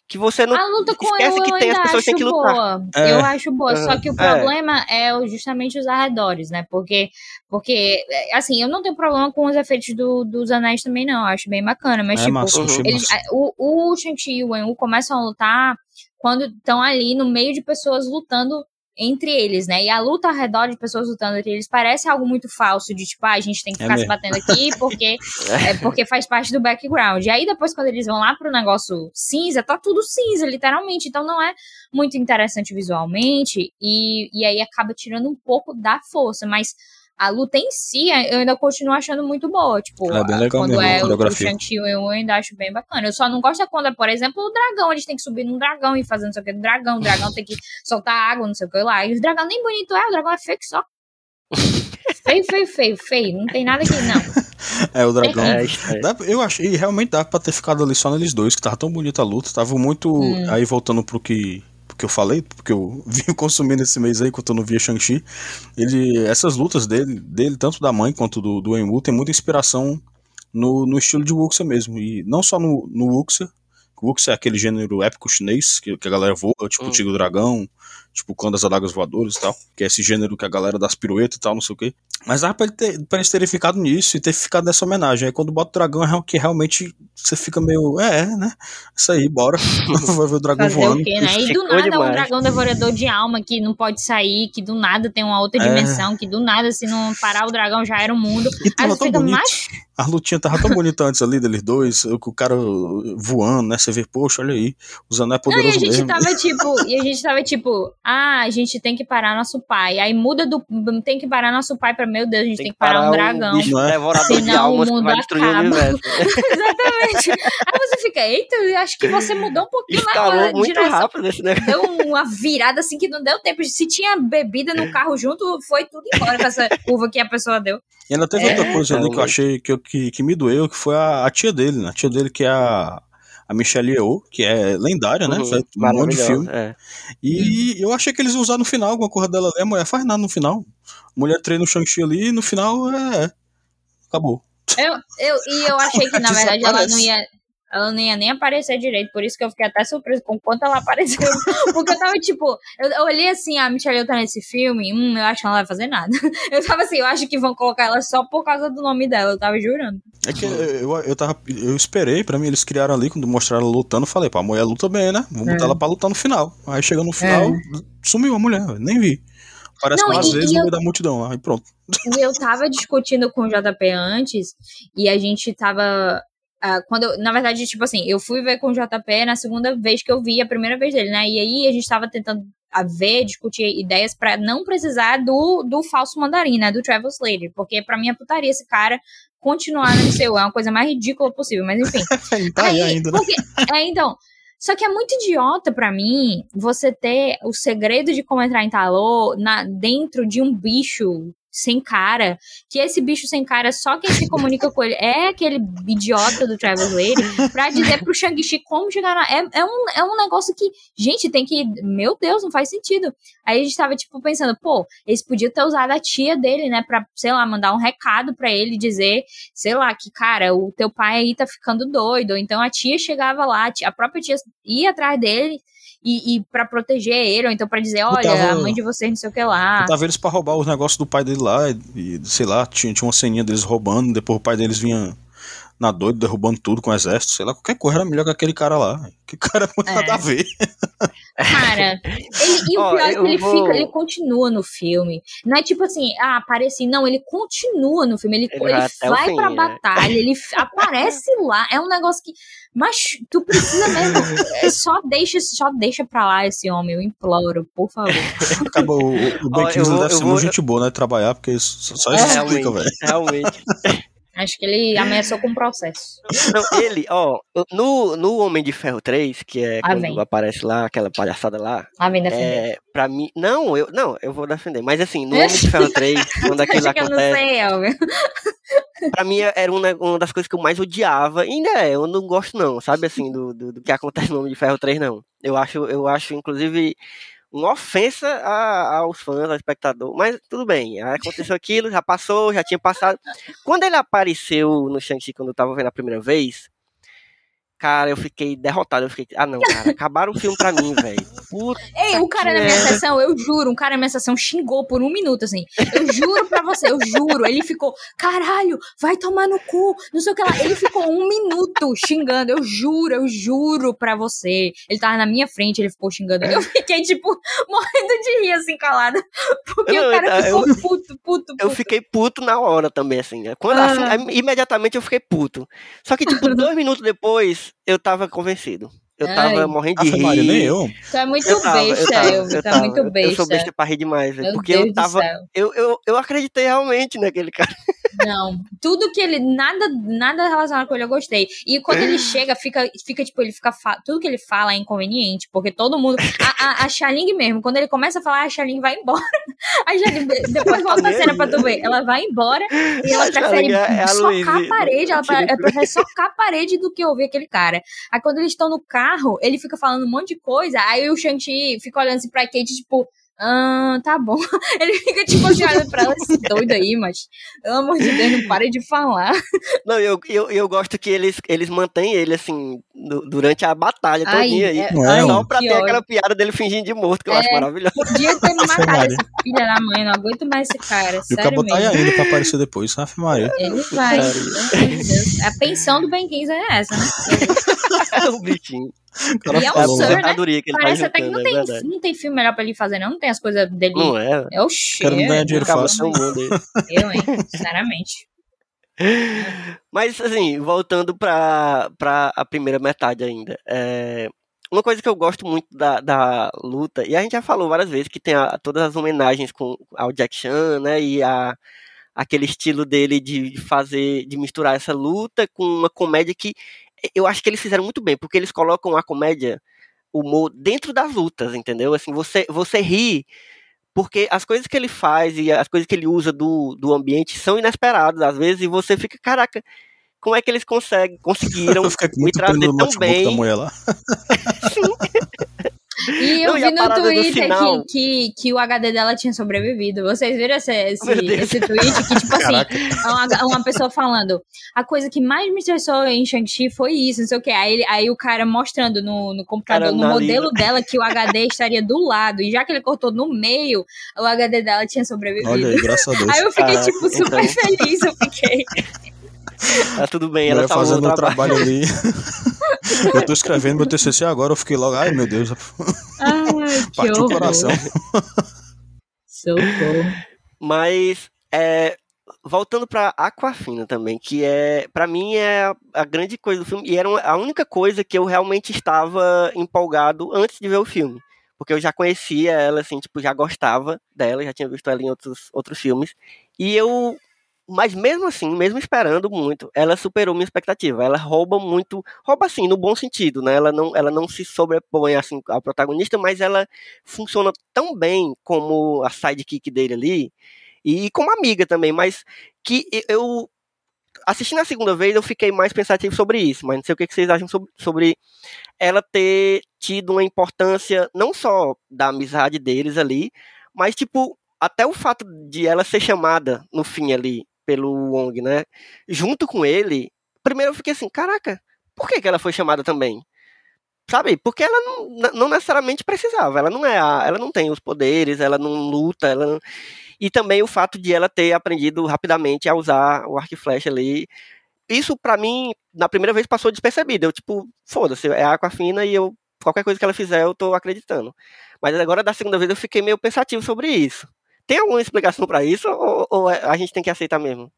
Que você não. A luta com esquece eu, que eu tem as pessoas que têm acho que lutar. boa. É. Eu acho boa. Só que o É. problema é, justamente os arredores, né? Porque, porque, é, assim, eu não tenho problema com os efeitos do, dos anéis também, não. Eu acho bem bacana. Mas, É tipo, massa, eles, o, o Shang-Chi e o Wen Wu começam a lutar quando estão ali no meio de pessoas lutando entre eles, né? E a luta ao redor de pessoas lutando entre eles parece algo muito falso, de tipo, ah, a gente tem que É ficar se mesmo. batendo aqui porque é porque faz parte do background. E aí depois quando eles vão lá pro negócio cinza, tá tudo cinza, literalmente. Então não é muito interessante visualmente e, e aí acaba tirando um pouco da força, mas a luta em si eu ainda continuo achando muito boa, tipo, É bem legal quando mesmo, a é o, o coreografia. Shang-Chi eu ainda acho bem bacana. Eu só não gosto é quando é, por exemplo, o dragão, eles têm que subir num dragão e fazer não sei o que do dragão, o dragão tem que soltar água, não sei o que lá. E o dragão nem bonito é, o dragão é feio que só. feio, feio, feio, feio. Não tem nada aqui, não. É, o dragão. É, estranho. Dá- eu achei, realmente dava pra ter ficado ali só neles dois, que tava tão bonita a luta. Tava muito. Hum. Aí voltando pro que, que eu falei, porque eu vim consumindo esse mês aí, enquanto eu não via Shang-Chi. Ele, essas lutas dele, dele, tanto da mãe quanto do, do Enwu, tem muita inspiração no, no estilo de Wuxia mesmo. E não só no, no Wuxia. Wuxia é aquele gênero épico chinês, que, que a galera voa, tipo o Hum. Tigre Dragão, tipo o Clã das Adagas Voadoras e tal. Que é esse gênero que a galera das piruetas e tal, não sei o quê. Mas dá pra, ele ter, pra eles terem ficado nisso e ter ficado nessa homenagem. Aí quando bota o dragão é real- que realmente você fica meio. É, né? Isso aí, bora. Vai ver o dragão Fazer voando. o quê, né? E do nada um demais. dragão devorador de alma que não pode sair, que do nada tem uma outra É. dimensão, que do nada, se não parar o dragão, já era o mundo. E Aí tava tão fica, bonito. mas A lutinha tava tão bonita antes ali deles dois, o o cara voando, né? Você vê, poxa, olha aí, o Zané é Não, e a poderoso gente mesmo. tava tipo, e a gente tava tipo, ah, a gente tem que parar nosso pai. Aí muda do tem que parar nosso pai pra, meu Deus, a gente tem, que parar, um o dragão. bicho Não é? devorador de Senão o que mundo vai destruir o acaba. universo. Exatamente. Aí você fica, eita, eu acho que você mudou um pouquinho na Escalou muito direção. rápido esse negócio. Deu uma virada assim que não deu tempo. Se tinha bebida no carro junto, foi tudo embora com essa curva que a pessoa deu. E ainda teve É. outra coisa ali que eu achei que, que, que me doeu, que foi a, a tia dele, né? A tia dele que é a, a Michelle Yeoh, que é lendária, né? Uhum, Fez um monte de filme. é. E eu achei que eles iam usar no final alguma coisa dela ali. A mulher faz nada no final. A mulher treina o Shang-Chi ali e no final é. é. Acabou. Eu, eu, e eu achei que, na verdade, ela não ia. Ela não ia nem aparecer direito, por isso que eu fiquei até surpresa com quanto ela apareceu. Porque eu tava tipo, eu, eu olhei assim, a Michelle tá nesse filme, hum, eu acho que ela não vai fazer nada. Eu tava assim, eu acho que vão colocar ela só por causa do nome dela, eu tava jurando. É que eu, eu, tava, eu esperei, pra mim, eles criaram ali, quando mostraram ela lutando, eu falei, pá, a mulher luta bem, né? Vamos botar É. ela pra lutar no final. Aí chegou no final, sumiu a mulher, nem vi. Parece Não, umas e- vezes no eu- meio da multidão, aí pronto. E eu tava discutindo com o JP antes, e a gente tava. Ah, quando eu- na verdade, tipo assim, eu fui ver com o JP na segunda vez que eu vi, a primeira vez dele, né? E aí a gente tava tentando a ver, discutir ideias pra não precisar do, do falso mandarim, né? Do Travel Slater. Porque pra mim é putaria esse cara continuar no MCU. É uma coisa mais ridícula possível, mas enfim. Tá aí, ainda, né? porque, é, então. Só que é muito idiota pra mim você ter o segredo de como entrar em Talô na, dentro de um bicho sem cara, que esse bicho sem cara, só quem se comunica com ele é aquele idiota do Travis Lady, pra dizer pro Shang-Chi como chegar lá. É, é, um, é um negócio que, gente, tem que. Meu Deus, não faz sentido. Aí a gente tava, tipo, pensando, pô, eles podiam ter usado a tia dele, né, pra, sei lá, mandar um recado pra ele dizer, sei lá, que, cara, o teu pai aí tá ficando doido. Então a tia chegava lá, a própria tia ia atrás dele e, e para proteger ele, ou então para dizer, olha, tava, a mãe de vocês não sei o que lá. Tava eles pra roubar os negócios do pai dele lá, e, sei lá, tinha, tinha uma ceninha deles roubando, depois o pai deles vinha na doida, derrubando tudo com o exército, sei lá, qualquer coisa era melhor que aquele cara lá. Que cara não é. nada a ver. Cara, ele, e o oh, pior é que ele vou... fica, ele continua no filme. Não é tipo assim, ah, aparece, não, ele continua no filme, ele, ele, ele vai fim, pra né? batalha, ele aparece lá, é um negócio que. Mas tu precisa mesmo. É, só deixa, só deixa pra lá esse homem, eu imploro, por favor. Acabou, o, o Ben Kingsley deve ser muito gente boa, né? Trabalhar, porque isso, só isso é, explica, velho. Realmente. Acho que ele ameaçou com processo. Não, ele, ó, no, no Homem de Ferro 3, que é ah, quando vem. aparece lá, aquela palhaçada lá. Ah, vem defender. É, pra mim. Não, eu, não, eu vou defender. Mas assim, no Homem de Ferro 3, quando aquilo acontece. Eu não sei. Pra mim era uma, uma das coisas que eu mais odiava. E ainda é, eu não gosto, não, sabe assim, do, do, do que acontece no Homem de Ferro 3, não. Eu acho, eu acho, inclusive uma ofensa a, aos fãs, ao espectador. Mas tudo bem, aconteceu aquilo, já passou, já tinha passado. Quando ele apareceu no Shang-Chi, quando eu tava vendo a primeira vez, Cara, eu fiquei derrotado. Eu fiquei, ah, não, cara, acabaram o filme pra mim, velho. Ei, o cara na minha sessão, eu juro, um cara na minha sessão xingou por um minuto, assim. Eu juro pra você, eu juro. Ele ficou, caralho, vai tomar no cu, não sei o que lá. Ele ficou um minuto xingando, eu juro, eu juro pra você. Ele tava na minha frente, ele ficou xingando. Eu fiquei, tipo, morrendo de rir, assim, calada. Porque o cara ficou eu, puto, puto, puto. Eu fiquei puto na hora também, assim. Quando, assim, ah. assim, imediatamente eu fiquei puto. Só que, tipo, dois minutos depois, eu tava convencido. Eu tava Ai. morrendo de rir. Nem eu. Tu é muito eu tava, besta, eu, eu, tá muito besta. Eu sou besta pra rir demais, velho. Porque Deus eu tava. Eu, eu, eu acreditei realmente naquele cara. Não. Tudo que ele. Nada, nada relacionado com ele eu gostei. E quando ele chega, fica, fica tipo, ele fica. Tudo que ele fala é inconveniente. Porque todo mundo. A, a, a Xaling mesmo, quando ele começa a falar, a Xaling vai embora. A Xaling, depois volta a cena pra tu ver. Ela vai embora e ela prefere é, é socar a parede. Ela, ela prefere socar a parede do que ouvir aquele cara. Aí quando eles estão no carro ele fica falando um monte de coisa, aí o Shang-Chi fica olhando assim pra Kate, tipo, ah, tá bom. Ele fica tipo assim, olhando pra ela, esse doido aí, mas pelo amor de Deus, não pare de falar. Não, eu, eu, eu gosto que eles, eles mantêm ele assim durante a batalha Ai, todinha aí. É, só pra ter ódio. aquela piada dele fingindo de morto, que eu é, acho maravilhoso. Podia ter matado essa filha da mãe, não aguento mais esse cara. E o cabo tá ainda pra aparecer depois, Ave Maria. Ele vai. A pensão do Ben 15 é essa, né? É um bichinho. E é um Sir, né? Que Parece tá até que não, é tem, é não tem filme melhor pra ele fazer, não. Não tem as coisas dele. Não é? É o cheiro. Quero ganhar dinheiro fácil. Eu, hein? Sinceramente. Mas, assim, voltando pra, pra a primeira metade ainda. É, uma coisa que eu gosto muito da, da luta, e a gente já falou várias vezes que tem a, todas as homenagens com, ao Jack Chan, né? E a, aquele estilo dele de fazer, de misturar essa luta com uma comédia que eu acho que eles fizeram muito bem, porque eles colocam a comédia, o humor dentro das lutas, entendeu? Assim, você, você ri porque as coisas que ele faz e as coisas que ele usa do, do ambiente são inesperadas às vezes e você fica, caraca, como é que eles conseguem, conseguiram me trazer tão bem? Da mulher lá. Sim. E eu Não, vi no Twitter final... que, que, que, o HD dela tinha sobrevivido. Vocês viram esse, esse, esse tweet? Que, tipo assim, uma, uma, pessoa falando: a coisa que mais me estressou em Shang-Chi foi isso, não sei o que. Aí, aí o cara mostrando no, no computador, no modelo dela, que o HD estaria do lado. E já que ele cortou no meio, o HD dela tinha sobrevivido. Olha aí, graças a Deus. Aí eu fiquei, ah, tipo, super então... feliz. Eu fiquei. Tá tudo bem, ela tá fazendo o trabalho. trabalho ali. eu tô escrevendo meu TCC agora, eu fiquei logo, ai meu Deus. Ai, Partiu o coração. Socorro. Mas, é, voltando para Aquafina também, que é, para mim é a grande coisa do filme e era a única coisa que eu realmente estava empolgado antes de ver o filme, porque eu já conhecia ela assim, tipo, já gostava dela, já tinha visto ela em outros outros filmes. E eu mas mesmo assim, mesmo esperando muito, ela superou minha expectativa. Ela rouba muito, rouba assim, no bom sentido, né? Ela não, ela não se sobrepõe assim ao protagonista, mas ela funciona tão bem como a sidekick dele ali e como amiga também, mas que eu assistindo a segunda vez eu fiquei mais pensativo sobre isso, mas não sei o que vocês acham sobre, sobre ela ter tido uma importância não só da amizade deles ali, mas tipo até o fato de ela ser chamada no fim ali pelo Wong, né? Junto com ele, primeiro eu fiquei assim, caraca, por que, que ela foi chamada também? Sabe? Porque ela não, não necessariamente precisava. Ela não é a, ela não tem os poderes, ela não luta, ela não... e também o fato de ela ter aprendido rapidamente a usar o arco e flecha ali. Isso para mim, na primeira vez passou despercebido. Eu tipo, foda-se, é Aquafina e eu qualquer coisa que ela fizer eu tô acreditando. Mas agora da segunda vez eu fiquei meio pensativo sobre isso. Tem alguma explicação para isso ou, ou, é, a gente tem que aceitar mesmo?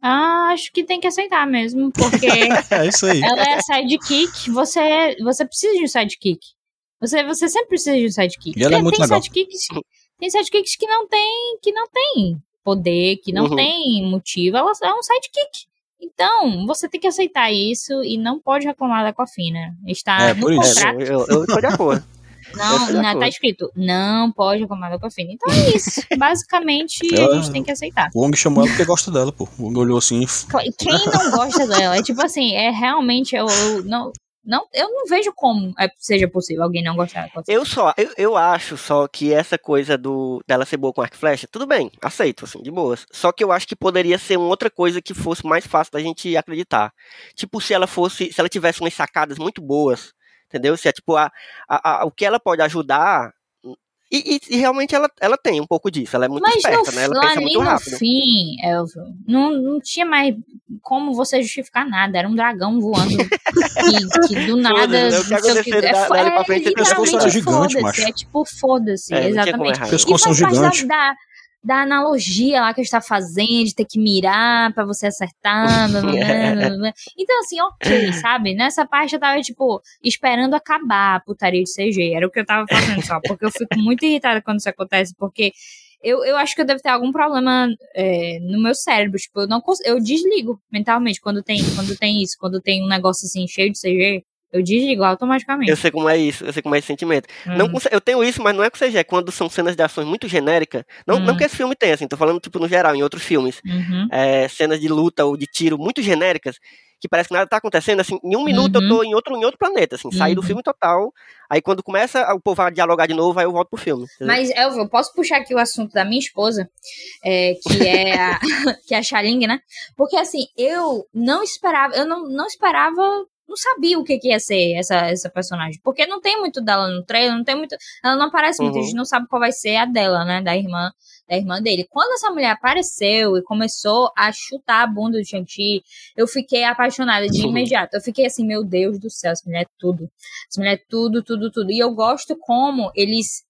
Ah, acho que tem que aceitar mesmo, porque é isso aí. ela é sidekick, você, você precisa de um sidekick. Você, você sempre precisa de um sidekick. E ela é muito tem legal. Sidekicks, tem sidekicks que não tem, que não tem poder, que não Uhum. tem motivo, ela é um sidekick. Então, você tem que aceitar isso e não pode reclamar da Cofina. Está É, no por isso. contrato. É, eu, eu tô de acordo. Não, não, tá escrito, não pode reclamar da Cofina. Então é isso. Basicamente, a Ela- gente tem que aceitar. O Wong chamou ela porque gosta dela, pô. O Wong olhou assim. Quem não gosta dela? É tipo assim, é realmente, eu, eu não, não, eu não vejo como é, seja possível alguém não gostar. Eu só, eu, eu acho só que essa coisa do dela ser boa com arco e flecha, tudo bem, aceito, assim, de boas. Só que eu acho que poderia ser uma outra coisa que fosse mais fácil da gente acreditar. Tipo, se ela fosse, se ela tivesse umas sacadas muito boas, entendeu? Se é tipo, a, a, a- o que ela pode ajudar. E, e- e realmente ela, ela tem um pouco disso, ela é muito Mas esperta, no, né? Ela lá pensa nem muito no rápido. fim, Elvio, não, não tinha mais como você justificar nada. Era um dragão voando que, que do nada. né? O que é, é, foda-se, macho. É tipo, foda-se, É. E parte da, gigante. da, da analogia lá que a gente tá fazendo, de ter que mirar pra você acertar. blá, blá, blá, blá, blá. Então, assim, ok, sabe? Nessa parte eu tava, tipo, esperando acabar a putaria de CG. Era o que eu tava fazendo só. Porque eu fico muito irritada quando isso acontece, porque. Eu, eu acho que eu devo ter algum problema é, no meu cérebro. Tipo, eu não eu desligo mentalmente quando tem, quando tem isso, quando tem um negócio assim cheio de CG, eu desligo automaticamente. Eu sei como é isso, eu sei como é esse sentimento. Não Hum. com- eu tenho isso, mas não é com CG, é quando são cenas de ações muito genéricas. Não, não Hum. que esse filme tenha, assim, tô falando, tipo, no geral, em outros filmes. Uhum. é, cenas de luta ou de tiro muito genéricas, que parece que nada tá acontecendo, assim, em um minuto eu tô em outro, em outro planeta, assim, saí do Uhum. filme total, aí quando começa o povo a dialogar de novo, aí eu volto pro filme. Mas, Elvio, eu posso puxar aqui o assunto da minha esposa, é, que é a, que é a Xaling, né? Porque, assim, eu não esperava, eu não, não esperava, não sabia o que, que ia ser essa, essa personagem. Porque não tem muito dela no trailer, não tem muito, ela não aparece muito, a Uhum. gente não sabe qual vai ser a dela, né? Da irmã, da irmã dele. Quando essa mulher apareceu e começou a chutar a bunda do Shang-Chi, eu fiquei apaixonada de Uhum. imediato. Eu fiquei assim, meu Deus do céu, essa mulher é tudo. Essa mulher é tudo, tudo, tudo. E eu gosto como eles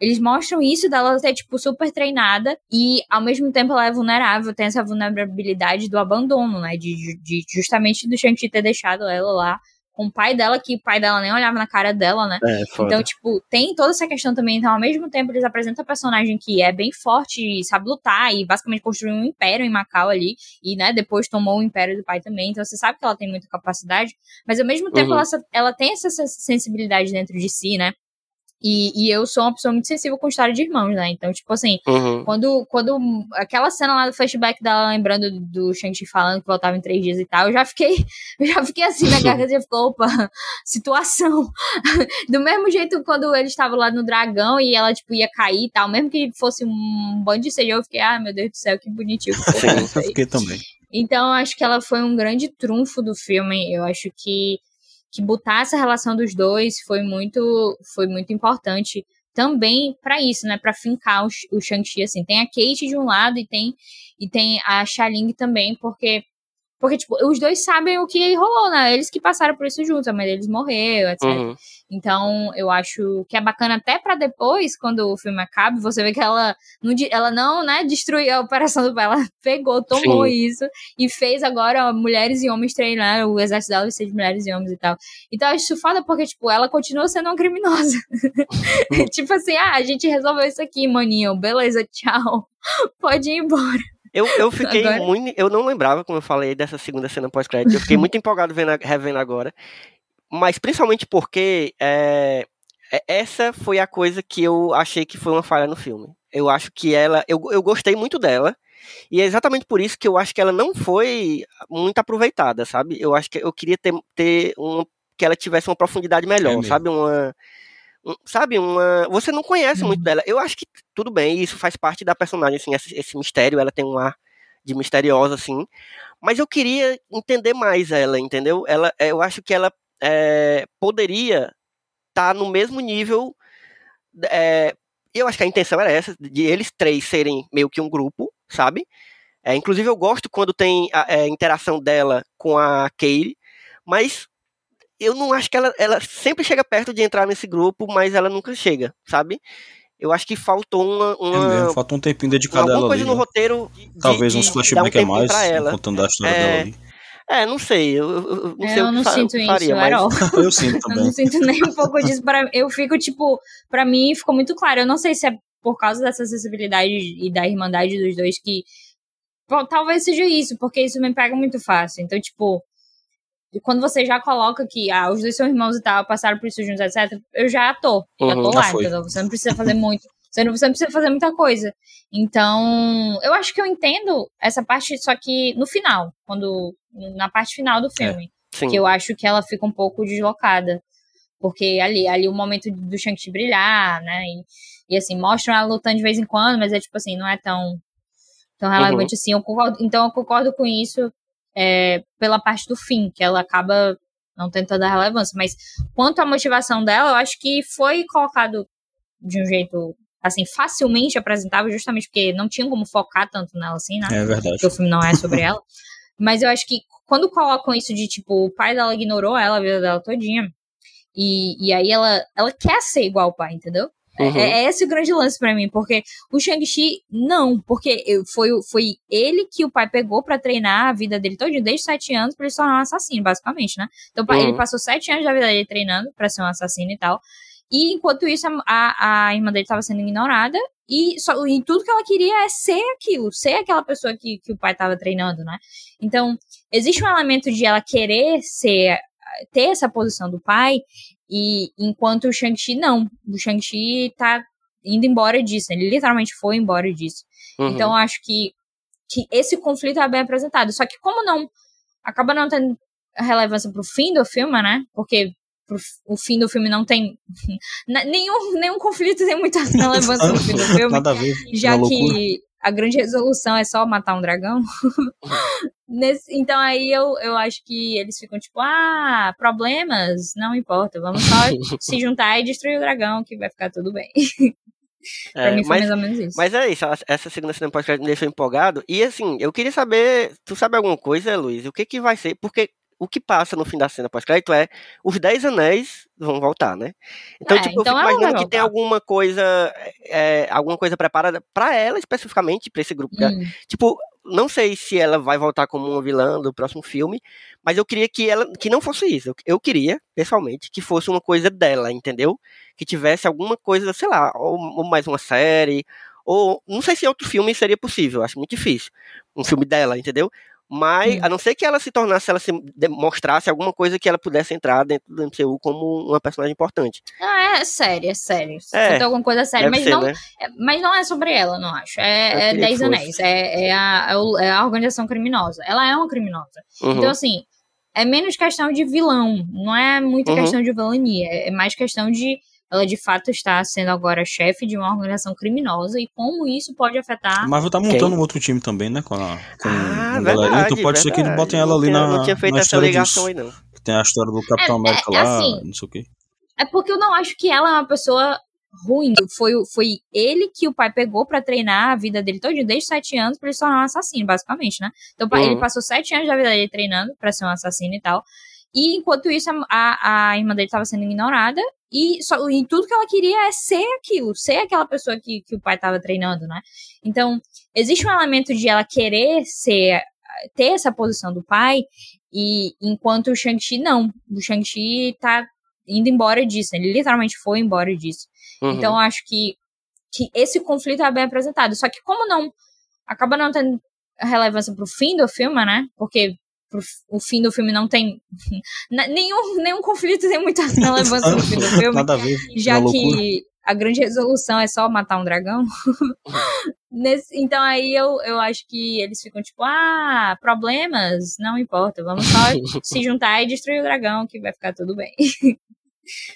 eles mostram isso dela ser, tipo, super treinada e, ao mesmo tempo, ela é vulnerável, tem essa vulnerabilidade do abandono, né? De, de justamente do Shang-Chi ter deixado ela lá com o pai dela, que o pai dela nem olhava na cara dela, né? É. Então, tipo, tem toda essa questão também. Então, ao mesmo tempo, eles apresentam a personagem que é bem forte e sabe lutar e basicamente construiu um império em Macau ali. E, né, depois tomou o império do pai também. Então, você sabe que ela tem muita capacidade. Mas, ao mesmo tempo, Uhum. ela, ela tem essa sensibilidade dentro de si, né? E, e eu sou uma pessoa muito sensível com história de irmãos, né? Então, tipo assim, Uhum. quando, quando aquela cena lá do flashback dela lembrando do Shang-Chi falando que voltava em três dias e tal, eu já fiquei, eu já fiquei assim na garganta e ficou, opa, situação. do mesmo jeito quando ele estava lá no dragão e ela, tipo, ia cair e tal, mesmo que fosse um bando de CG, eu fiquei, ah, meu Deus do céu, que bonitinho. isso Eu fiquei também. Então, eu acho que ela foi um grande trunfo do filme. Eu acho que, que botar essa relação dos dois foi muito, foi muito importante também para isso, né? Para fincar o, o Shang-Chi, assim. Tem a Kate de um lado e tem, e tem a Xia-Ling também, porque porque, tipo, os dois sabem o que rolou, né? Eles que passaram por isso juntos, a mãe deles morreu, etc. Uhum. Então, eu acho que é bacana até pra depois, quando o filme acaba, você vê que ela não, ela não né, destruiu a operação do pai, ela pegou, tomou Sim. isso e fez agora mulheres e homens treinar, o exército dela ser de mulheres e homens e tal. Então, eu acho isso foda porque, tipo, ela continua sendo uma criminosa. tipo assim, ah, a gente resolveu isso aqui, maninho, beleza, tchau. Pode ir embora. Eu, eu fiquei Agora- muito. Eu não lembrava, como eu falei, dessa segunda cena pós-crédito. Eu fiquei muito empolgado vendo, revendo agora. Mas principalmente porque é, é- essa foi a coisa que eu achei que foi uma falha no filme. Eu acho que ela. Eu, eu gostei muito dela. E é exatamente por isso que eu acho que ela não foi muito aproveitada, sabe? Eu acho que eu queria ter, ter um, que ela tivesse uma profundidade melhor, mesmo. sabe? Uma. Sabe, uma. Você não conhece Uhum. muito dela. Eu acho que tudo bem, isso faz parte da personagem, assim, esse, esse mistério, ela tem um ar de misteriosa, assim. Mas eu queria entender mais ela, entendeu? Ela, é, eu acho que ela é, poderia estar no mesmo nível. É, eu acho que a intenção era essa, de eles três serem meio que um grupo, sabe? É, inclusive eu gosto quando tem a é, interação dela com a Katie, mas eu não acho que ela, ela sempre chega perto de entrar nesse grupo, mas ela nunca chega, sabe? Eu acho que faltou uma, É uma mesmo, falta um tempinho dedicado a alguma ela coisa ali. no né? roteiro. de- Talvez de- uns dar um flashbacks a mais, ela. contando a história É, dela ali. É, não sei, eu, eu- eu não sei Eu o que não fa- sinto eu faria, isso, mas. Eu sinto Eu também. não sinto nem um pouco disso. Pra, eu fico, tipo, pra mim ficou muito claro. Eu não sei se é por causa dessa acessibilidade e da irmandade dos dois que. Bom, talvez seja isso, porque isso me pega muito fácil. Então, tipo, quando você já coloca que ah, os dois são irmãos e tal, passaram por isso juntos, etc., eu já tô. Já Uhum, tô já lá, foi. entendeu? Você não precisa fazer muito. Você não, você não precisa fazer muita coisa. Então, eu acho que eu entendo essa parte, só que no final, quando. Na parte final do filme sim. que eu acho que ela fica um pouco deslocada. Porque ali, ali o momento do Shang-Chi brilhar, né? E, e assim, mostram ela lutando de vez em quando, mas é tipo assim, não é tão, tão relevante assim. Eu concordo, então eu concordo com isso é, pela parte do fim, que ela acaba não tendo tanta relevância. Mas quanto à motivação dela, eu acho que foi colocado de um jeito assim, facilmente apresentável, justamente porque não tinha como focar tanto nela assim, né? É verdade. porque o filme não é sobre ela. Mas eu acho que quando colocam isso de, tipo, o pai dela ignorou ela a vida dela todinha, e, e aí ela, ela quer ser igual ao pai, entendeu? Uhum. É, é esse o grande lance pra mim, porque o Shang-Chi, não, porque foi, foi ele que o pai pegou pra treinar a vida dele todinha, desde sete anos, pra ele se tornar um assassino, basicamente, né? Então Uhum. ele passou sete anos da vida dele treinando pra ser um assassino e tal. E enquanto isso, a, a, irmã dele tava sendo ignorada, e, só, e tudo que ela queria é ser aquilo, ser aquela pessoa que, que o pai tava treinando, né? Então, existe um elemento de ela querer ser, ter essa posição do pai, e enquanto o Shang-Chi não. O Shang-Chi tá indo embora disso, ele literalmente foi embora disso. Uhum. Então, eu acho que, que esse conflito é bem apresentado. Só que como não, acaba não tendo relevância pro fim do filme, né? Porque pro, o fim do filme não tem nenhum, nenhum conflito tem muita relevância no fim do filme Nada a ver. já uma loucura. que a grande resolução é só matar um dragão. Nesse- então aí eu, eu acho que eles ficam tipo, ah, problemas, não importa, vamos só se juntar e destruir o dragão que vai ficar tudo bem. pra É, mim foi mas, mais ou menos isso. mas é isso, essa segunda cena pós-crédito me deixou empolgado. E assim, eu queria saber, tu sabe alguma coisa, Luiz? O que que vai ser? Porque o que passa no fim da cena pós-crédito é os Dez Anéis vão voltar, né? Então, É, tipo, então eu fico imaginando que tem alguma coisa, é, alguma coisa preparada pra ela especificamente, pra esse grupo. Hum. Tipo, não sei se ela vai voltar como uma vilã do próximo filme, mas eu queria que ela que não fosse isso. Eu, queria, pessoalmente, que fosse uma coisa dela, entendeu? Que tivesse alguma coisa, sei lá, ou, ou mais uma série, ou não sei se outro filme seria possível, acho muito difícil. Um filme dela, entendeu? Mas, Hum. a não ser que ela se tornasse, ela se demonstrasse alguma coisa que ela pudesse entrar dentro do MCU como uma personagem importante. Ah, é sério, é sério. É, alguma coisa séria, mas ser, não, né? é- mas não é sobre ela, não acho. É, é Dez. Anéis, é, é, a, é é a organização criminosa. Ela é uma criminosa. Uhum. Então, assim, é menos questão de vilão, não é muita Uhum. questão de vilania, é mais questão de ela de fato estar sendo agora chefe de uma organização criminosa e como isso pode afetar. A Marvel tá Quem? montando um outro time também, né? Com a, com ah, verdade, Então pode ser que eles botem ela Não ali tinha- na, Não tinha feito na essa ligação disso. aí, não. Tem a história do Capitão É, América é, lá, assim, não sei o quê. É porque eu não acho que ela é uma pessoa ruim. Foi, foi ele que o pai pegou pra treinar a vida dele todo desde sete anos pra ele se tornar um assassino, basicamente, né? Então Uhum. ele passou sete anos da vida dele treinando pra ser um assassino e tal. E enquanto isso, a, a, a irmã dele tava sendo ignorada. E, só, e tudo que ela queria é ser aquilo, ser aquela pessoa que, que o pai tava treinando, né? Então, existe um elemento de ela querer ser, ter essa posição do pai, e enquanto o Shang-Chi não. O Shang-Chi tá indo embora disso, ele literalmente foi embora disso. Uhum. Então, eu acho que, que esse conflito é bem apresentado. Só que como não, acaba não tendo relevância pro fim do filme, né? Porque pro, o fim do filme não tem. nenhum, nenhum conflito tem muita relevância no fim do filme. Nada a ver. Já que a grande resolução é só matar um dragão. Nesse, então aí eu, eu acho que eles ficam tipo, ah, problemas, não importa, vamos só se juntar e destruir o dragão que vai ficar tudo bem.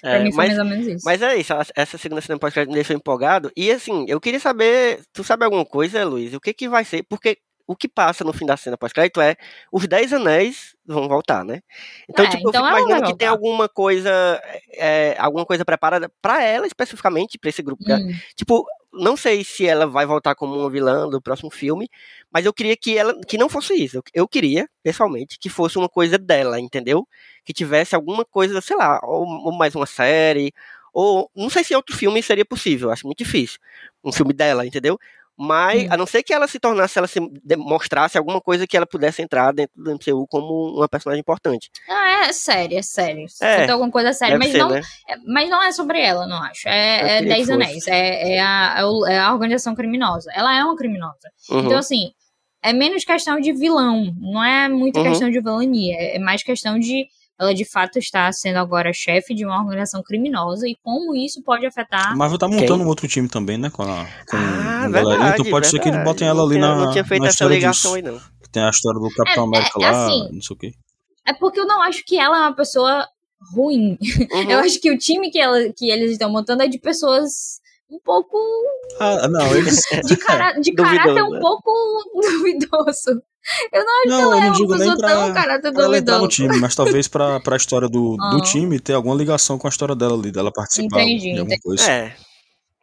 pra É, mim foi mas, mais ou menos isso. mas é isso, essa- segunda cena me deixou empolgado. E assim, eu queria saber, tu sabe alguma coisa, Luiz? O que que vai ser? Porque o que passa no fim da cena pós-crédito é os Dez Anéis vão voltar, né? Então, É, tipo, então eu fico imaginando que tem alguma coisa, é, alguma coisa preparada pra ela especificamente, pra esse grupo. Hum. Tipo, não sei se ela vai voltar como uma vilã do próximo filme, mas eu queria que ela que não fosse isso. Eu, eu queria, pessoalmente, que fosse uma coisa dela, entendeu? Que tivesse alguma coisa, sei lá, ou, ou mais uma série, ou não sei se outro filme seria possível, acho muito difícil. Um filme dela, entendeu? Mas, Hum. a não ser que ela se tornasse, ela se demonstrasse alguma coisa que ela pudesse entrar dentro do MCU como uma personagem importante. Ah, é sério, é sério. É, tem alguma coisa séria, mas ser, não, né? é- mas não é sobre ela, não acho. É, é Dez. Anéis, é, é, a, é é a organização criminosa. Ela é uma criminosa. Uhum. Então, assim, é menos questão de vilão, não é muita Uhum. questão de vilania, é mais questão de ela de fato estar sendo agora chefe de uma organização criminosa e como isso pode afetar. Marvel tá montando Quem? um outro time também, né? Com a, com Ah, a galerinha. verdade, Então pode ser que eles verdade. botem ela ali na, Não tinha feito essa ligação disso. aí, não. Que Tem a história do Capitão É, América é, lá, assim, não sei o quê. É porque eu não acho que ela é uma pessoa ruim. Uhum. Eu acho que o time que, ela, que eles estão montando é de pessoas um pouco. Ah, não, eles. de, cara, de caráter um pouco duvidoso. Eu não acho Não, que eu ela é não digo nem pessoa tão pra, caráter pra ela entrar no time, mas talvez pra, pra história do, do time ter alguma ligação com a história dela ali, dela participar Entendi, de alguma entendi. coisa. É,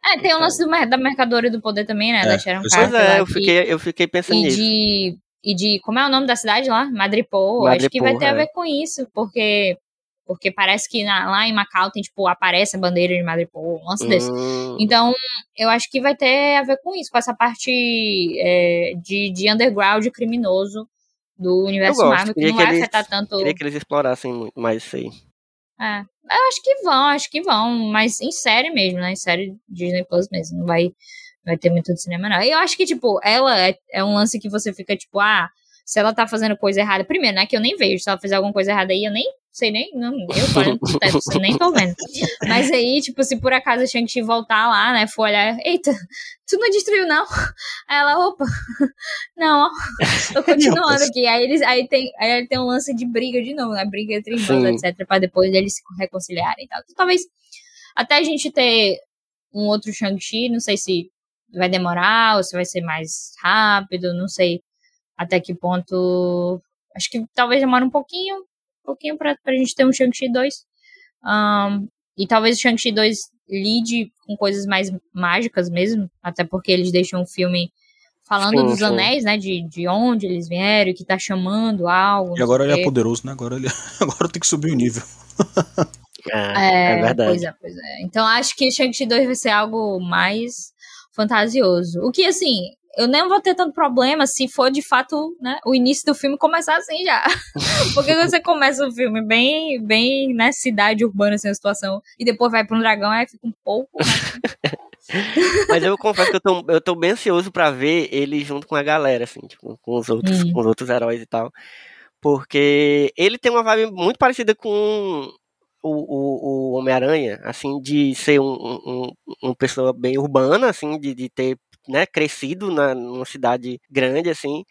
É, tem o lance do, da mercadoria do poder também, né? É, da Sharon pois é, lá, eu que- fiquei, eu fiquei pensando e nisso. de e de como é o nome da cidade lá Madripoor acho que vai Madripoor, ter a é. ver com isso porque porque parece que na- lá em Macau tem tipo aparece a bandeira de Madripoor um lance desse Hum, então eu acho que vai ter a ver com isso com essa parte é, de, de underground criminoso do universo Marvel que não vai eles- afetar tanto Queria que eles explorassem mais isso aí. é. Eu acho que vão, acho que vão, mas em série mesmo, né? Em série Disney Plus mesmo. Não vai, vai ter muito de cinema, não. E eu acho que, tipo, ela é, é um lance que você fica, tipo, ah, se ela tá fazendo coisa errada. Primeiro, né? Que eu nem vejo. Se ela fizer alguma coisa errada aí, eu nem sei nem. Não, eu tô olhando pro teto, eu nem tô vendo. Mas aí, tipo, se por acaso a Shang-Chi voltar lá, né? For olhar, eita, tu não destruiu, não? Aí ela, opa, não, tô continuando aqui. Aí eles aí tem, aí tem um lance de briga de novo, né? Briga entre irmãos, etc. Pra depois eles se reconciliarem e tal. Então, talvez até a gente ter um outro Shang-Chi, não sei se vai demorar ou se vai ser mais rápido, não sei até que ponto. Acho que talvez demore um pouquinho, pouquinho pra, pra gente ter um Shang-Chi 2. Ahn, e talvez o Shang-Chi 2 lide com coisas mais mágicas mesmo, até porque eles deixam o filme falando Sim, dos sim. anéis, né? De, de onde eles vieram, que tá chamando algo. E agora ele é poderoso, né? Agora ele agora tem que subir o nível. É, é verdade. Pois é, pois é. Então acho que Shang-Chi 2 vai ser algo mais fantasioso. O que, assim, eu nem vou ter tanto problema se for de fato, né, o início do filme começar assim já. Porque você começa o filme bem, bem, né, cidade urbana, assim, a situação, e depois vai pra um dragão, aí fica um pouco. Mas eu confesso que eu tô, eu tô bem ansioso pra ver ele junto com a galera, assim, tipo, com os outros, Hum. com os outros heróis e tal. Porque ele tem uma vibe muito parecida com o, o, o Homem-Aranha, assim, de ser um, um- uma pessoa bem urbana, assim, de, de ter né, crescido na, numa cidade grande, assim.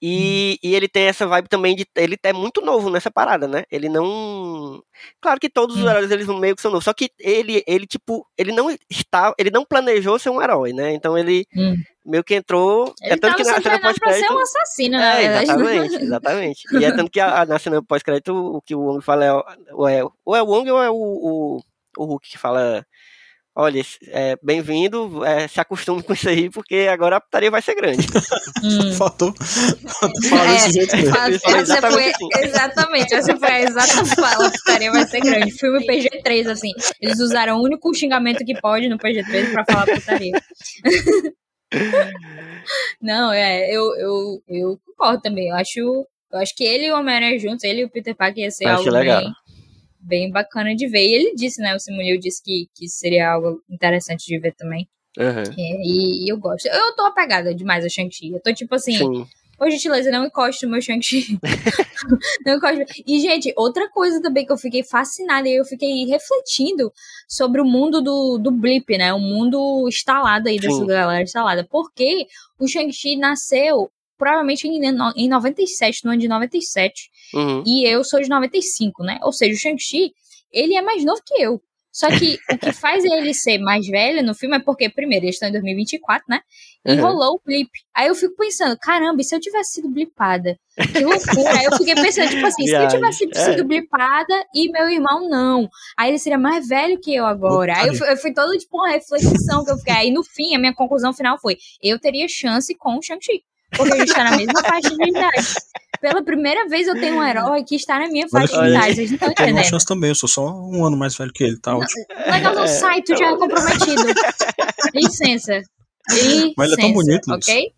E, e ele tem essa vibe também de. Ele é muito novo nessa parada, né? Ele não. Claro que todos os heróis eles meio que são novos. Só que ele, ele, tipo, ele não está. Ele não planejou ser um herói, né? Então ele Hum. meio que entrou. Ele é tanto que na cena pra ser pós-crédito. um assassino, na É, verdade. exatamente, exatamente. E é tanto que a, a- na cena pós-crédito o que o Wong fala é, ou é. Ou é o Wong ou é o, o, o Hulk que fala. Olha, é, bem-vindo, é, se acostume com isso aí, porque agora a putaria vai ser grande. Hum. Faltou, faltou falar É, desse jeito mesmo. Essa exatamente foi, assim. exatamente, essa foi a exata fala. A putaria vai ser grande. Filme PG-3, assim. Eles usaram o único xingamento que pode no PG-13 pra falar putaria. Não, é, eu, eu, eu concordo também. Eu acho, eu acho que ele e o Homem-Aranha juntos, ele e o Peter Parker ia ser Acho algo legal. bem, bem bacana de ver. E ele disse, né? O Simulio disse que, que seria algo interessante de ver também. Aham. É, e, e eu gosto. Eu tô apegada demais a Shang-Chi. Eu tô tipo assim. Sim. Ô, gentileza, não encoste no meu Shang-Chi. não encoste. E, gente, outra coisa também que eu fiquei fascinada e eu fiquei refletindo sobre o mundo do, do Blip, né? O mundo instalado aí dessa Sim. galera instalada. Porque o Shang-Chi nasceu provavelmente em, em 97, no ano de 97. Uhum. E eu sou de 95, né? Ou seja, o Shang-Chi, ele é mais novo que eu. Só que o que faz ele ser mais velho no filme é porque, primeiro, eles estão em 2024, né? E Uhum. rolou o blip. Aí eu fico pensando, caramba, e se eu tivesse sido blipada? Que loucura. Aí eu fiquei pensando, tipo assim, se eu tivesse É. sido blipada e meu irmão não. Aí ele seria mais velho que eu agora. Aí eu fui, eu fui toda, tipo, uma reflexão que eu fiquei. Aí no fim, a minha conclusão final foi: eu teria chance com o Shang-Chi. Porque a gente tá na mesma faixa de idade. Pela primeira vez eu tenho um herói que está na minha faixa de idade. Vocês não estão Eu tenho chance também, eu sou só um ano mais velho que ele, tá. Legal, não sai, tu já é comprometido. Licença. Licença. Mas ele é tão bonito, ok?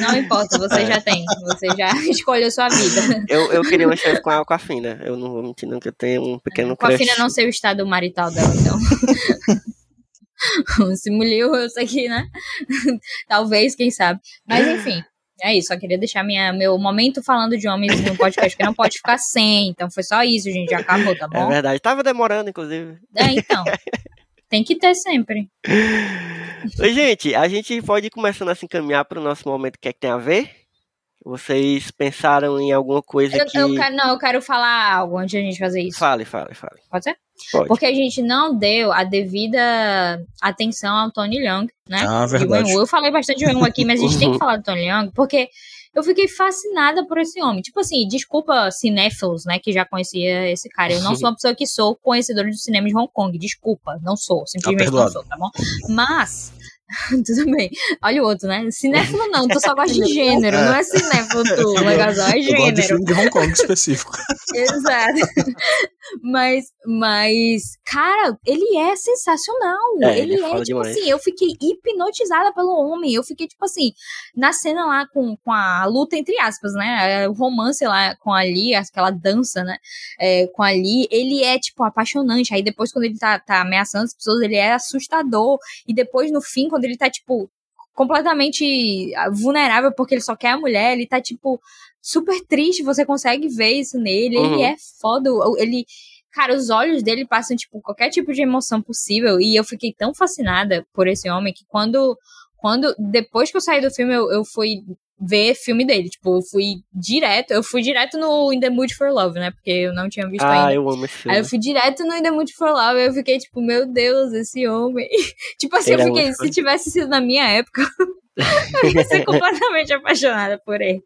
Não importa, você já tem. Você já escolheu sua vida. Eu, eu queria uma chance com a, com a Fina. Eu não vou mentir, não, que eu tenho um pequeno Com a filha não sei o estado marital dela, então. Se mulher, eu sei que, né? Talvez, quem sabe. Mas enfim. É isso, só queria deixar minha, meu momento falando de homens no podcast que não pode ficar sem. Então foi só isso, gente. Já acabou, tá É bom? verdade. Tava demorando, inclusive. É, então. Tem que ter sempre. Oi, gente, a gente pode ir começando a se encaminhar para o nosso momento o que é que tem a ver? Vocês pensaram em alguma coisa Eu, que. eu quero, não, eu quero falar algo antes de a gente fazer isso. Fale, fale, fale. Pode ser? Pode. Porque a gente não deu a devida atenção ao Tony Leung, né? Ah, de verdade. Eu falei bastante de Wenwu aqui, mas a gente tem Uhum. que falar do Tony Leung, porque eu fiquei fascinada por esse homem. Tipo assim, desculpa cinéfilos, né, que já conhecia esse cara. Eu não sou uma pessoa que sou conhecedora do cinema de Hong Kong. Desculpa, não sou. Simplesmente não sou, tá bom? Mas... Tudo bem. Olha o outro, né? Cinéfilo não, tu só gosta de gênero, não é cinéfilo tu, legalzão, é Eu gosto de gênero. filme de Hong Kong específico. Exato. Mas, mas, cara, ele é sensacional. É, ele ele é é, tipo demais. assim, eu fiquei hipnotizada pelo homem. Eu fiquei, tipo assim, na cena lá com, com a luta, entre aspas, né? O romance lá com a Lee, aquela dança, né? É, com a Lee, ele é, tipo, apaixonante. Aí depois, quando ele tá, tá ameaçando as pessoas, ele é assustador. E depois, no fim, quando ele tá, tipo, completamente ah, vulnerável porque ele só quer a mulher, ele tá, tipo, super triste, você consegue ver isso nele, Uhum. ele é foda, ele... Cara, os olhos dele passam, tipo, qualquer tipo de emoção possível, e eu fiquei tão fascinada por esse homem que quando, quando depois que eu saí do filme, eu, eu fui ver filme dele, tipo, eu fui direto, eu fui direto no In The Mood For Love, né, porque eu não tinha visto Ah, ainda. eu amo esse filme. Aí eu fui direto no In The Mood For Love, eu fiquei tipo, meu Deus, esse homem. tipo assim, Ele é eu fiquei, muito se tivesse sido na minha época, eu ia ser completamente apaixonada por ele.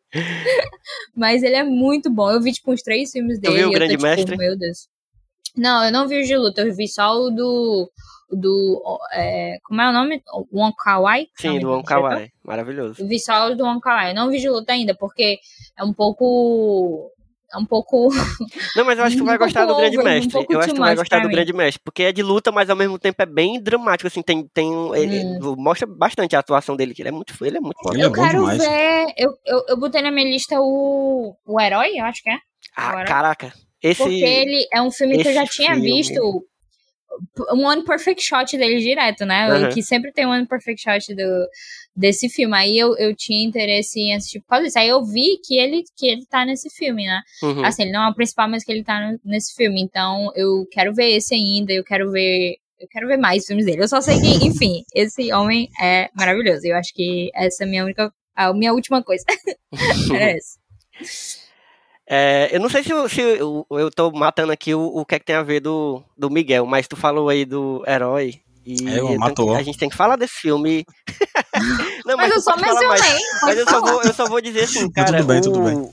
Mas ele é muito bom. Eu vi, tipo, uns três filmes Tu dele. viu o e Grande tô, tipo, Mestre? meu Deus. Não, eu não vi o de luta, eu vi só o do. Do. é, como é o nome? Wong Kar Wai? Sim, do do Wong Kar diretor? Wai. Maravilhoso. Vi só o do Wong Kar Wai. Eu não vi de luta ainda, porque é um pouco. É um pouco. Não, mas eu acho que tu vai Um gostar do Grande over, um Mestre. pouco eu acho que tu vai gostar do mim. Grande Mestre. Porque é de luta, mas ao mesmo tempo é bem dramático. Assim, tem. tem um- ele- Hum. Mostra bastante a atuação dele, que ele é muito, ele é muito bom. Ele é eu quero demais. ver. Eu, eu, eu botei na minha lista o. O Herói, eu acho que é. Ah, caraca. Esse. Porque ele é um filme que eu já tinha filme. visto um One Perfect Shot dele direto, né? Aham. Que sempre tem um One Perfect Shot do, desse filme. Aí eu, eu tinha interesse em assistir por causa disso. Aí eu vi que ele, que ele tá nesse filme, né? Uhum. Assim, ele não é o principal, mas que ele tá no- nesse filme. Então eu quero ver esse ainda, eu quero ver. Eu quero ver mais filmes dele. Eu só sei que, enfim, esse homem é maravilhoso. Eu acho que essa é a minha única. A minha última coisa. Era essa. É, eu não sei se, eu, se eu, eu tô matando aqui o, o que é que tem a ver do, do Miguel, mas tu falou aí do herói. E É, eu matou. que- a gente tem que falar desse filme. não, Mas eu tu só falar mais. mencionei. Mas eu só, vou, eu só vou dizer assim, cara. tudo bem, o... tudo bem.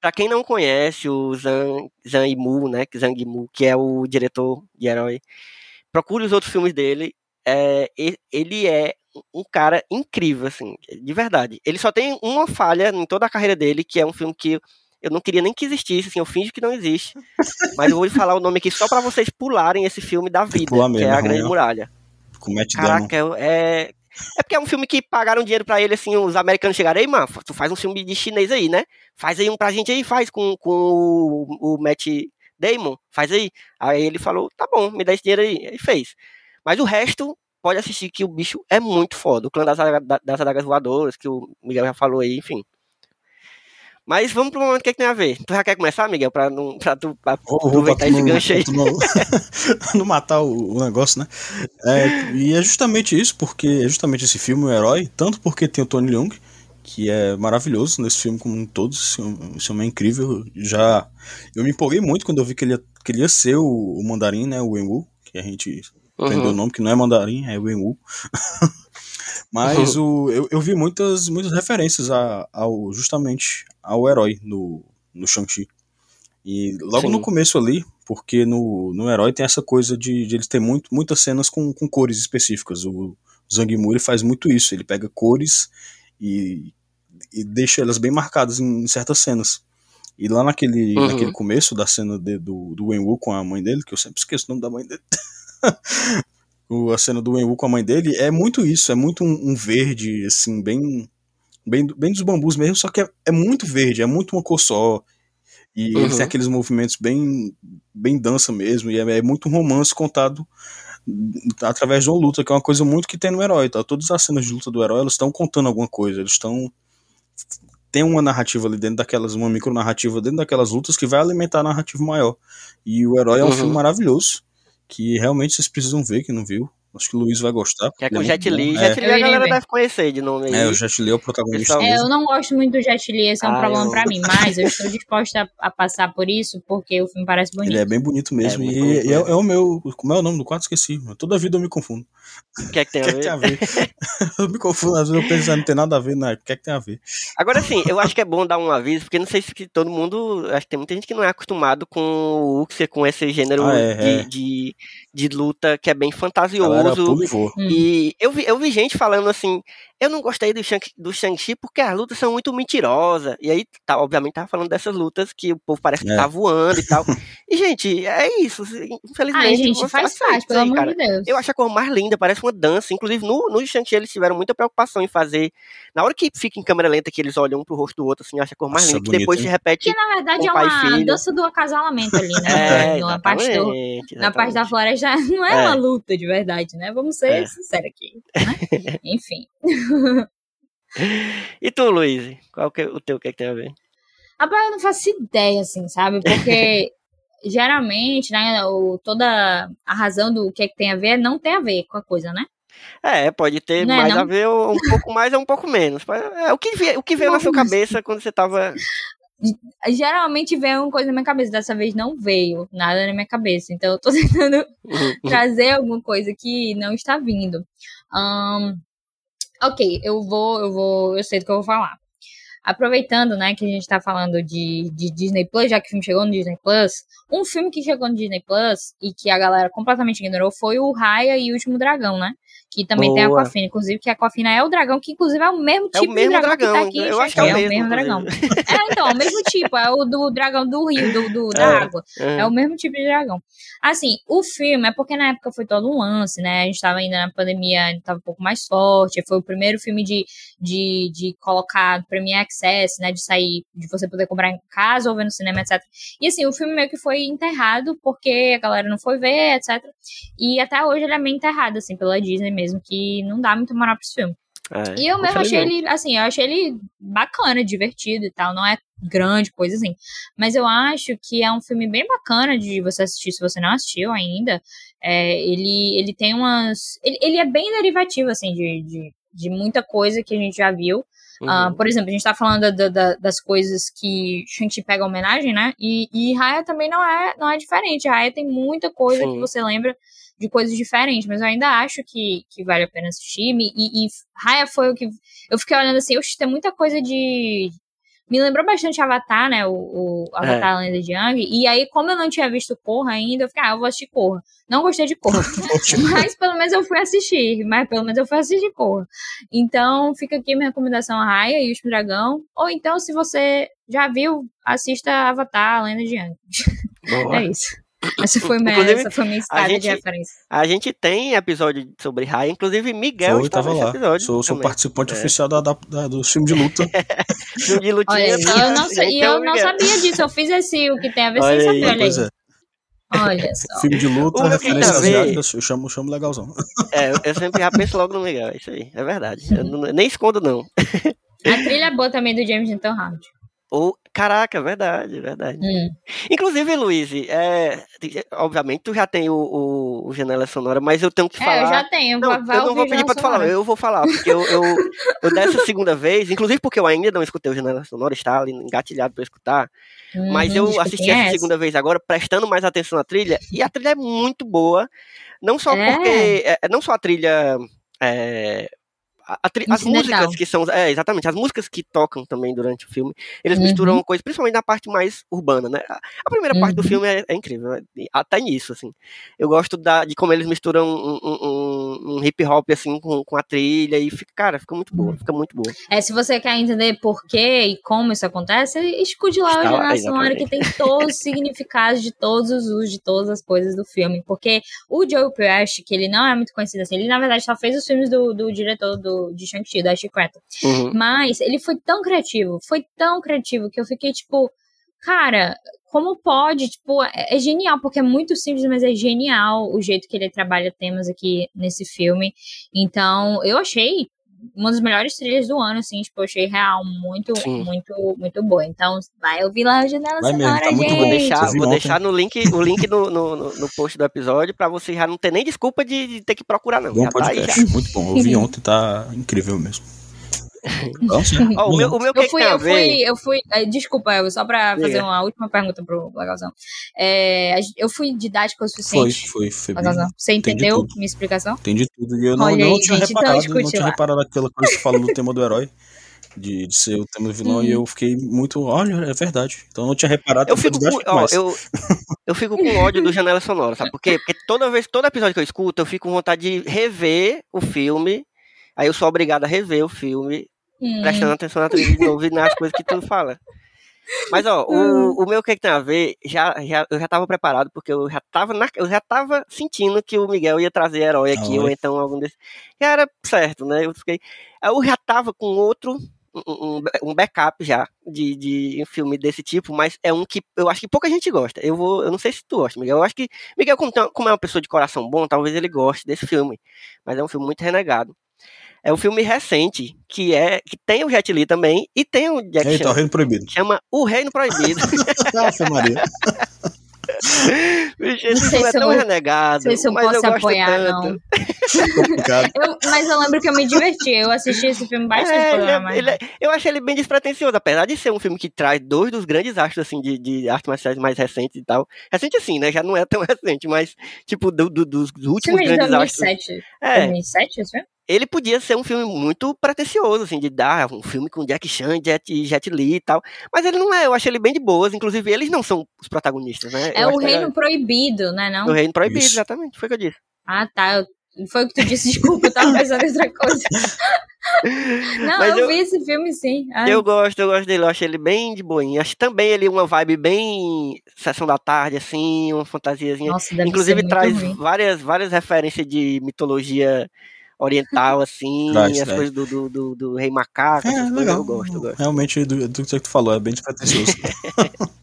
Pra quem não conhece o Zhang, Zhang Yimou, né? que Zhang Yimou, que é o diretor de herói, procure os outros filmes dele. É, ele é um cara incrível, assim, de verdade. Ele só tem uma falha em toda a carreira dele, que é um filme que eu não queria nem que existisse, assim, eu finjo que não existe. Mas eu vou falar o nome aqui só pra vocês pularem esse filme da vida, pular que mesmo, é A Grande. Muralha. Com Matt Damon. Caraca, é. É porque é um filme que pagaram dinheiro pra ele, assim, os americanos chegaram, ei, mano, tu faz um filme de chinês aí, né? Faz aí um pra gente aí, faz com, com o, o Matt Damon, faz aí. Aí ele falou, tá bom, me dá esse dinheiro aí. Aí fez. Mas o resto, pode assistir que o bicho é muito foda. O clã das, das adagas voadoras, que o Miguel já falou aí, enfim. Mas vamos pro momento que, é que tem a ver. Tu já quer começar, Miguel, pra, não, pra tu pra Vou, aproveitar pra tu esse não, gancho aí? não, não matar o, o negócio, né? É, e é justamente isso, porque é justamente esse filme, o herói, tanto porque tem o Tony Leung, que é maravilhoso nesse filme como todos, esse homem- esse homem é incrível. Já eu me empolguei muito quando eu vi que ele ia, que ele ia ser o, o mandarim, né, o Wenwu, que a gente aprendeu o Uhum. nome, que não é mandarim, é Wenwu. Mas o, eu, eu vi muitas, muitas referências a, ao justamente ao herói no, no Shang-Chi. E logo Sim. no começo ali, porque no, no herói tem essa coisa de, de eles ter muito, muitas cenas com, com cores específicas. O Zhang ele faz muito isso, ele pega cores e, e deixa elas bem marcadas em, certas cenas. E lá naquele, Uhum. naquele começo da cena de- do, do Wenwu com a mãe dele, que eu sempre esqueço o nome da mãe dele. O- a cena do Wenwu com a mãe dele é muito isso, é muito um, um verde, assim, bem, bem, bem dos bambus mesmo, só que é, é muito verde, é muito uma cor só. E ele Uhum. tem aqueles movimentos bem, bem dança mesmo, e é, é muito um romance contado através de uma luta, que é uma coisa muito que tem no herói, tá? Todas as cenas de luta do herói, elas estão contando alguma coisa, eles estão tem uma narrativa ali dentro daquelas, uma micro narrativa dentro daquelas lutas que vai alimentar a narrativa maior. E o herói é um Uhum. filme maravilhoso, que realmente vocês precisam ver, que não viu. Acho que o Luiz vai gostar. Que é com o muito Jet. Li. É, Jet Li Eu a galera ver. deve conhecer de nome aí. é, o Jet Li é o protagonista É, eu não gosto muito do Jet Li, esse é um Ah, problema eu- pra mim, mas eu estou disposta a, passar por isso porque o filme parece bonito. Ele é bem bonito mesmo. É, e bonito e é, mesmo. é o meu. Como é o nome do quadro? Esqueci. Toda vida eu me confundo. O que é que tem a que é que ver? tem a ver? eu me confundo, às vezes eu penso, não tem nada a ver, não. O que é que tem a ver? Agora sim, eu acho que é bom dar um aviso, porque não sei se todo mundo. Acho que tem muita gente que não é acostumado com o Uxia, com esse gênero Ah, é, de, é. de, de luta que é bem Galera, fantasioso. e. Hum. E eu vi, eu vi gente falando assim, eu não gostei do Shang- do Shang-Chi porque as lutas são muito mentirosas. E aí, tá, obviamente, tava falando dessas lutas que o povo parece que É. tá voando e tal. E, gente, é isso. Infelizmente. Ai, gente, faz parte, pelo aí, amor cara. de Deus. Eu acho a cor mais linda, parece uma dança. Inclusive, no, no Shang-Chi eles tiveram muita preocupação em fazer. Na hora que fica em câmera lenta, que eles olham um pro rosto do outro, assim, eu acho a cor mais Nossa, linda. Que depois hein? se repete. Que na verdade com é uma dança do acasalamento ali, É, né? na, parte do- na parte da floresta não é, É. uma luta de verdade, né? Vamos ser É. sinceros aqui, né? Enfim. E tu, Luiz? Qual que é o teu, o que, é que tem a ver? Rapaz, eu não faço ideia, assim, sabe? Porque geralmente, né, o, toda a razão do que é que tem a ver não tem a ver com a coisa, né? É, pode ter Não é, mais não? a ver, ou um pouco mais ou um pouco menos. É, o que, o que veio na sua cabeça quando você tava. Geralmente vem uma coisa na minha cabeça, dessa vez não veio nada na minha cabeça. Então eu tô tentando trazer alguma coisa que não está vindo. Ahn, ok, eu vou, eu vou, eu sei do que eu vou falar. Aproveitando, né, que a gente tá falando de, de Disney Plus, já que o filme chegou no Disney Plus, um filme que chegou no Disney Plus e que a galera completamente ignorou foi o Raya e o Último Dragão, né? Que também tem a Boa. Aquafina, inclusive, que a Aquafina é o dragão, que inclusive é o mesmo É o tipo mesmo de dragão, que dragão, tá aqui. eu acho que é o é mesmo, dragão. É, então, é o mesmo tipo, é o do dragão do rio, do, do- da É. água. É o mesmo tipo de dragão. Assim, o filme é porque na época foi todo um lance, né? A gente tava ainda na pandemia, ainda tava um pouco mais forte. Foi o primeiro filme de, de, de colocar Premier Access, né? De sair, de você poder comprar em casa ou ver no cinema, etc. E assim, o filme meio que foi enterrado porque a galera não foi ver, etc. E até hoje ele é meio enterrado, assim, pela Disney mesmo, que não dá muito moral pra esse filme. É, E eu mesmo achei ele, assim, eu achei ele bacana, divertido e tal. Não é grande coisa assim. Mas eu acho que é um filme bem bacana de você assistir se você não assistiu ainda. É, ele, ele tem umas. Ele, ele é bem derivativo, assim, de, de, de muita coisa que a gente já viu. Ah, Uhum. por exemplo, a gente tá falando da- da- das coisas que Shang-Chi pega homenagem, né? E, e Raya também não é, não é diferente. Raya tem muita coisa Sim. que você lembra de coisas diferentes, mas eu ainda acho que, que vale a pena assistir. E, e Raya foi o que. Eu fiquei olhando assim, oxe, tem muita coisa de. Me lembrou bastante Avatar, né? O, o Avatar a Lenda de Yang. E aí, como eu não tinha visto Corra ainda, eu fiquei, ah, eu vou assistir Corra. Não gostei de Corra. mas pelo menos eu fui assistir. Mas pelo menos eu fui assistir Corra. Então, fica aqui minha recomendação a Raya e o Dragão. Ou então, se você já viu, assista Avatar, Lenda de Yang. Boa. É isso. Essa foi minha, Inclusive, essa foi minha escada gente- de referência. A gente tem episódio sobre Raya, inclusive Miguel Foi, tava lá. episódio. Sou, sou participante É. oficial da, da, da- do filme de luta. Filme de lutinha. Olha tá? eu não, e eu não sabia disso. Eu fiz esse, o que tem a ver Olha sem saber. Olha Pois aí. é. Olha só. Filme de luta, O meu que referências tem a ver- asiáticas, eu chamo, chamo legalzão. É, eu- sempre já penso logo no Miguel, é isso aí, é verdade. Eu não- nem escondo, não. A trilha é boa também do James Newton Howard. Ou, caraca, verdade, verdade. Hum. Inclusive, Luiz, é, obviamente tu já tem o, o, o Janela Sonora, mas eu tenho que falar. É, eu já tenho. Não, eu não vou pedir pra tu falar, eu vou falar, porque eu, eu, eu dessa segunda vez, inclusive porque eu ainda não escutei o Janela Sonora, está ali engatilhado pra escutar, mas Uhum, eu assisti essa essa. segunda vez agora, prestando mais atenção na trilha, e a trilha é muito boa, não só É. porque, é, não só a trilha, é, a- a tri- as músicas que são, é, exatamente, as músicas que tocam também durante o filme, eles Uhum. misturam coisas, principalmente na parte mais urbana, né, a, a primeira parte do Uhum. filme é, é incrível, né, até nisso, assim, eu gosto da, de como eles misturam um, um- um- hip hop, assim, com, com a trilha, e fica, cara, fica muito boa, fica muito boa. É, se você quer entender por que e como isso acontece, escute lá o Está Jornal Sonora, que tem todos os significados de todos os usos de todas as coisas do filme. Porque o Joe Pesci, que ele não é muito conhecido assim, ele na verdade só fez os filmes do, do diretor do, de Shang-Chi, da Chicreta. Uhum. Mas ele foi tão criativo, foi tão criativo que eu fiquei tipo, cara, como pode? Tipo, é, é genial, porque é muito simples, mas é genial o jeito que ele trabalha temas aqui nesse filme. Então, eu achei uma das melhores trilhas do ano, assim, tipo, eu achei real, muito, Sim. muito, muito boa. Então, vai ouvir lá a janela Vai mesmo, sonora, tá gente. Vou deixar, vou deixar no link, o link no, no, no- no post do episódio pra você já não ter nem desculpa de, de ter que procurar, não. Bom já tá aí já. podcast, muito bom. Eu vi ontem, tá incrível mesmo. Nossa, Ó, o meu, o meu Eu que fui, eu fui, eu fui. eh, Desculpa, eu, só pra fazer uma última pergunta pro Legalzão. É, gente- eu fui didática o foi, suficiente. foi, foi. Legalzão. Você entendeu minha explicação? Entendi tudo. E eu não, Olha não aí, tinha gente, então reparado, escute não tinha lá. reparado aquela coisa que você falou do tema do herói. De, de ser o tema do vilão, e eu fiquei muito. Olha, é verdade. Então eu não tinha reparado. Eu então fico, foi com, didático ó, eu, eu fico com ódio do Janela Sonora, sabe por quê? Porque toda vez, todo episódio que eu escuto, eu fico com vontade de rever o filme. Aí eu sou obrigado a rever o filme, Hum, prestando atenção na trilha de novo e nas coisas que tu fala. Mas, ó, Hum. o, o meu que, que tem a ver, já, já, eu já tava preparado, porque eu já tava, na, eu já tava sentindo que o Miguel ia trazer herói aqui, Ah, ou então algum desses. Já era certo, né? Eu fiquei. Eu já tava com outro. Um, um- backup já de, de um filme desse tipo, mas é um que eu acho que pouca gente gosta. Eu vou, eu não sei se tu gosta, Miguel. Eu acho que Miguel, como, como é uma pessoa de coração bom, talvez ele goste desse filme, mas é um filme muito renegado. É um filme recente que é que tem o Jet Li também e tem o Jack Eita, o Chan. reino proibido. Chama O Reino Proibido. Ave Maria. Bicho, Não esse sei filme é se eu tão vou- renegado, sei se eu mas eu posso gosto apoiar, tanto. não. Eu- mas eu lembro que eu me diverti. Eu assisti esse filme bastante É, ele eu é- mais ele é- eu achei ele bem despretensioso, apesar de ser um filme que traz dois dos grandes astros assim, de, de artes marciais mais recentes e tal. Recente assim, né? Já não é tão recente, mas tipo, do- do- dos últimos Filme de grandes astros. 2007. É, 2007, esse filme? Ele podia ser um filme muito pretencioso, assim, de dar um filme com Jack Chan, Jet, Jet Li e tal. Mas ele não é, eu achei ele bem de boas. Inclusive, eles não são os protagonistas, né? É Eu o acho Reino Proibido, né? Não? O Reino Proibido, Isso. exatamente. Foi o que eu disse. Ah, tá. eu- Foi o que tu disse, desculpa, eu tava pensando em outra coisa. Não, eu, eu- vi esse filme sim. Ah, Eu gosto, eu gosto dele, eu acho ele bem de boinha. Acho também ele uma vibe bem sessão da tarde, assim, uma fantasiazinha. Nossa, deve Inclusive ser muito traz ruim. várias, várias referências de mitologia oriental, assim, Traz, as traz. coisas do, do, do, do rei macaco, É, legal. eu gosto, eu gosto. Realmente, do, do que tu falou, é bem despretensioso.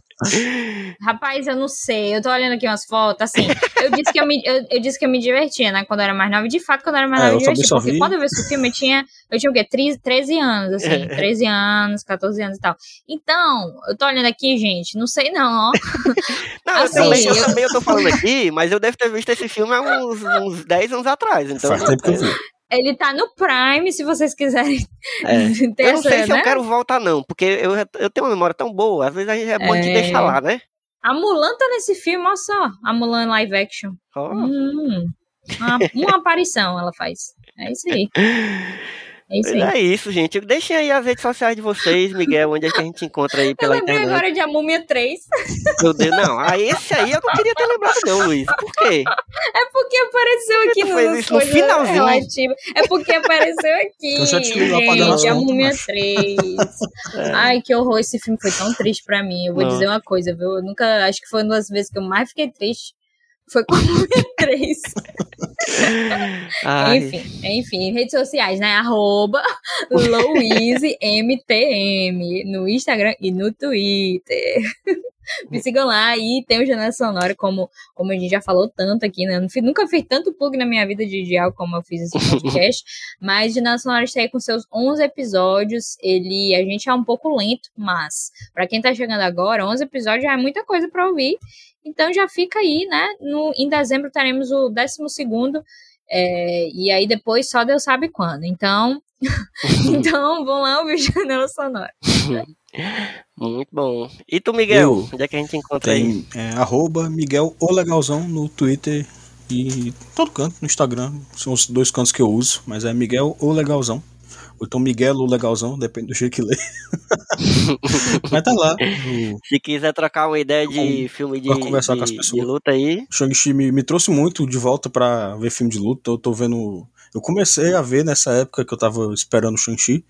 Rapaz, eu não sei. Eu tô olhando aqui umas fotos, assim. Eu disse que eu me, eu, eu disse que eu me divertia, né? Quando eu era mais nova. E de fato, quando eu era mais É, nova, eu eu me divertia. Porque vi- quando eu vi esse filme, eu tinha. Eu tinha o quê? 13, 13 anos, assim. 13 anos, 14 anos e tal. Então, eu tô olhando aqui, gente. Não sei, não, ó. Não, eu, Assim, também, eu eu- também eu tô falando aqui, mas eu devo ter visto esse filme há uns, uns 10 anos atrás. Então, Faz tempo que eu vi. Ele tá no Prime, se vocês quiserem É. Eu não sei se né? eu quero voltar, não, porque eu, eu tenho uma memória tão boa, às vezes a gente é bom de É. deixar lá, né? A Mulan tá nesse filme, olha só. A Mulan live action. Ó. Hum, uma, uma aparição ela faz. É isso aí. É isso é isso, gente. Deixem aí as redes sociais de vocês, Miguel, onde é que a gente encontra aí Eu pela lembrei internet. agora de A Múmia 3. Meu Deus, não. Ah, esse aí eu não queria ter lembrado, não, Luiz. Por quê? É porque apareceu aqui no, isso no finalzinho? relativas. É porque apareceu aqui. Eu já pra dar gente, A Múmia macho. 3. Ai, que horror. Esse filme foi tão triste pra mim. Eu vou Nossa. dizer uma coisa, viu? Eu nunca. Acho que foi uma das vezes que eu mais fiquei triste. Foi 3. Ai, Enfim, enfim, redes sociais, né? Arroba LouiseMTM no Instagram e no Twitter. Me sigam lá e tem o Janela Sonora, como, como a gente já falou tanto aqui, né? Fiz- nunca fiz tanto plug na minha vida de, de algo como eu fiz esse podcast. mas Janela Sonora está aí com seus 11 episódios. Ele, a gente é um pouco lento, mas pra quem tá chegando agora, 11 episódios já é muita coisa pra ouvir. Então já fica aí, né? No, em dezembro teremos o 12 segundo. é, e aí depois só Deus sabe quando. Então, então vão lá ouvir Janela Sonora. Muito bom. E tu, Miguel? Eu Onde é que a gente encontra aí? Tem é, arroba Miguel O Legalzão no Twitter e todo canto, no Instagram. São os dois cantos que eu uso, mas é Miguel O Legalzão. Ou então Miguel O Legalzão, depende do jeito que lê. mas tá lá. Se quiser trocar uma ideia de filme de, conversar de, com as de pessoas. luta aí, Shang-Chi me, me trouxe muito de volta pra ver filme de luta. Eu tô vendo. Eu comecei a ver nessa época que eu tava esperando o Shang-Chi,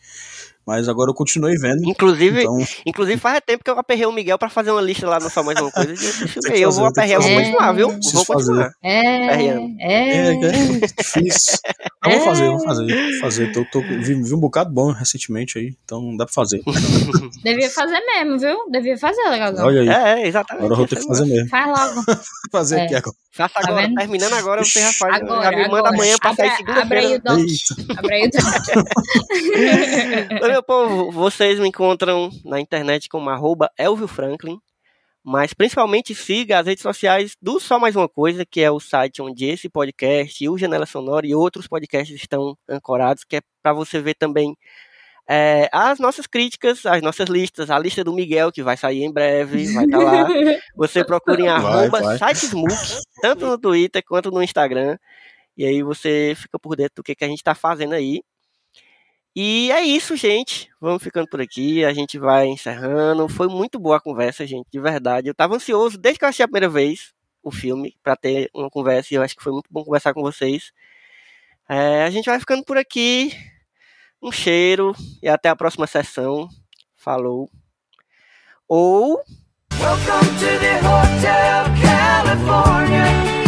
mas agora eu continuei vendo. inclusive, Então, inclusive faz tempo que eu aperrei o Miguel pra fazer uma lista lá no Só Mais Uma Coisa que Eu vou aperrear, eu vou continuar, viu? Vou continuar. É, Ariano. é. é, é difícil. Eu vou fazer, vou fazer, vou fazer. Tô, tô- vi, vi um bocado bom recentemente aí, então dá pra fazer. Devia fazer mesmo, viu? Devia fazer, legalzão. Olha aí, É, exatamente. agora eu vou ter que fazer mesmo. Faz logo. Fazer É. aqui agora. Faça Tá agora, vendo? terminando agora, você já faz. Agora, já me manda agora. amanhã pra sair Abra, abre aí o segunda-feira. Abre aí o. Meu povo, vocês me encontram na internet como arroba Elvio Franklin, mas principalmente siga as redes sociais do Só Mais Uma Coisa, que é o site onde esse podcast, o Janela Sonora e outros podcasts estão ancorados, que é para você ver também é, as nossas críticas, as nossas listas, a lista do Miguel, que vai sair em breve, vai estar lá. Você procura em arroba sitesmook, tanto no Twitter quanto no Instagram. E aí você fica por dentro do que, que a gente está fazendo aí. E é isso, gente. Vamos ficando por aqui. A gente vai encerrando. Foi muito boa a conversa, gente, de verdade. Eu estava ansioso desde que eu achei a primeira vez o filme para ter uma conversa e eu acho que foi muito bom conversar com vocês. É, a gente vai ficando por aqui. Um cheiro e até a próxima sessão. Falou. Ou. Welcome to the Hotel California.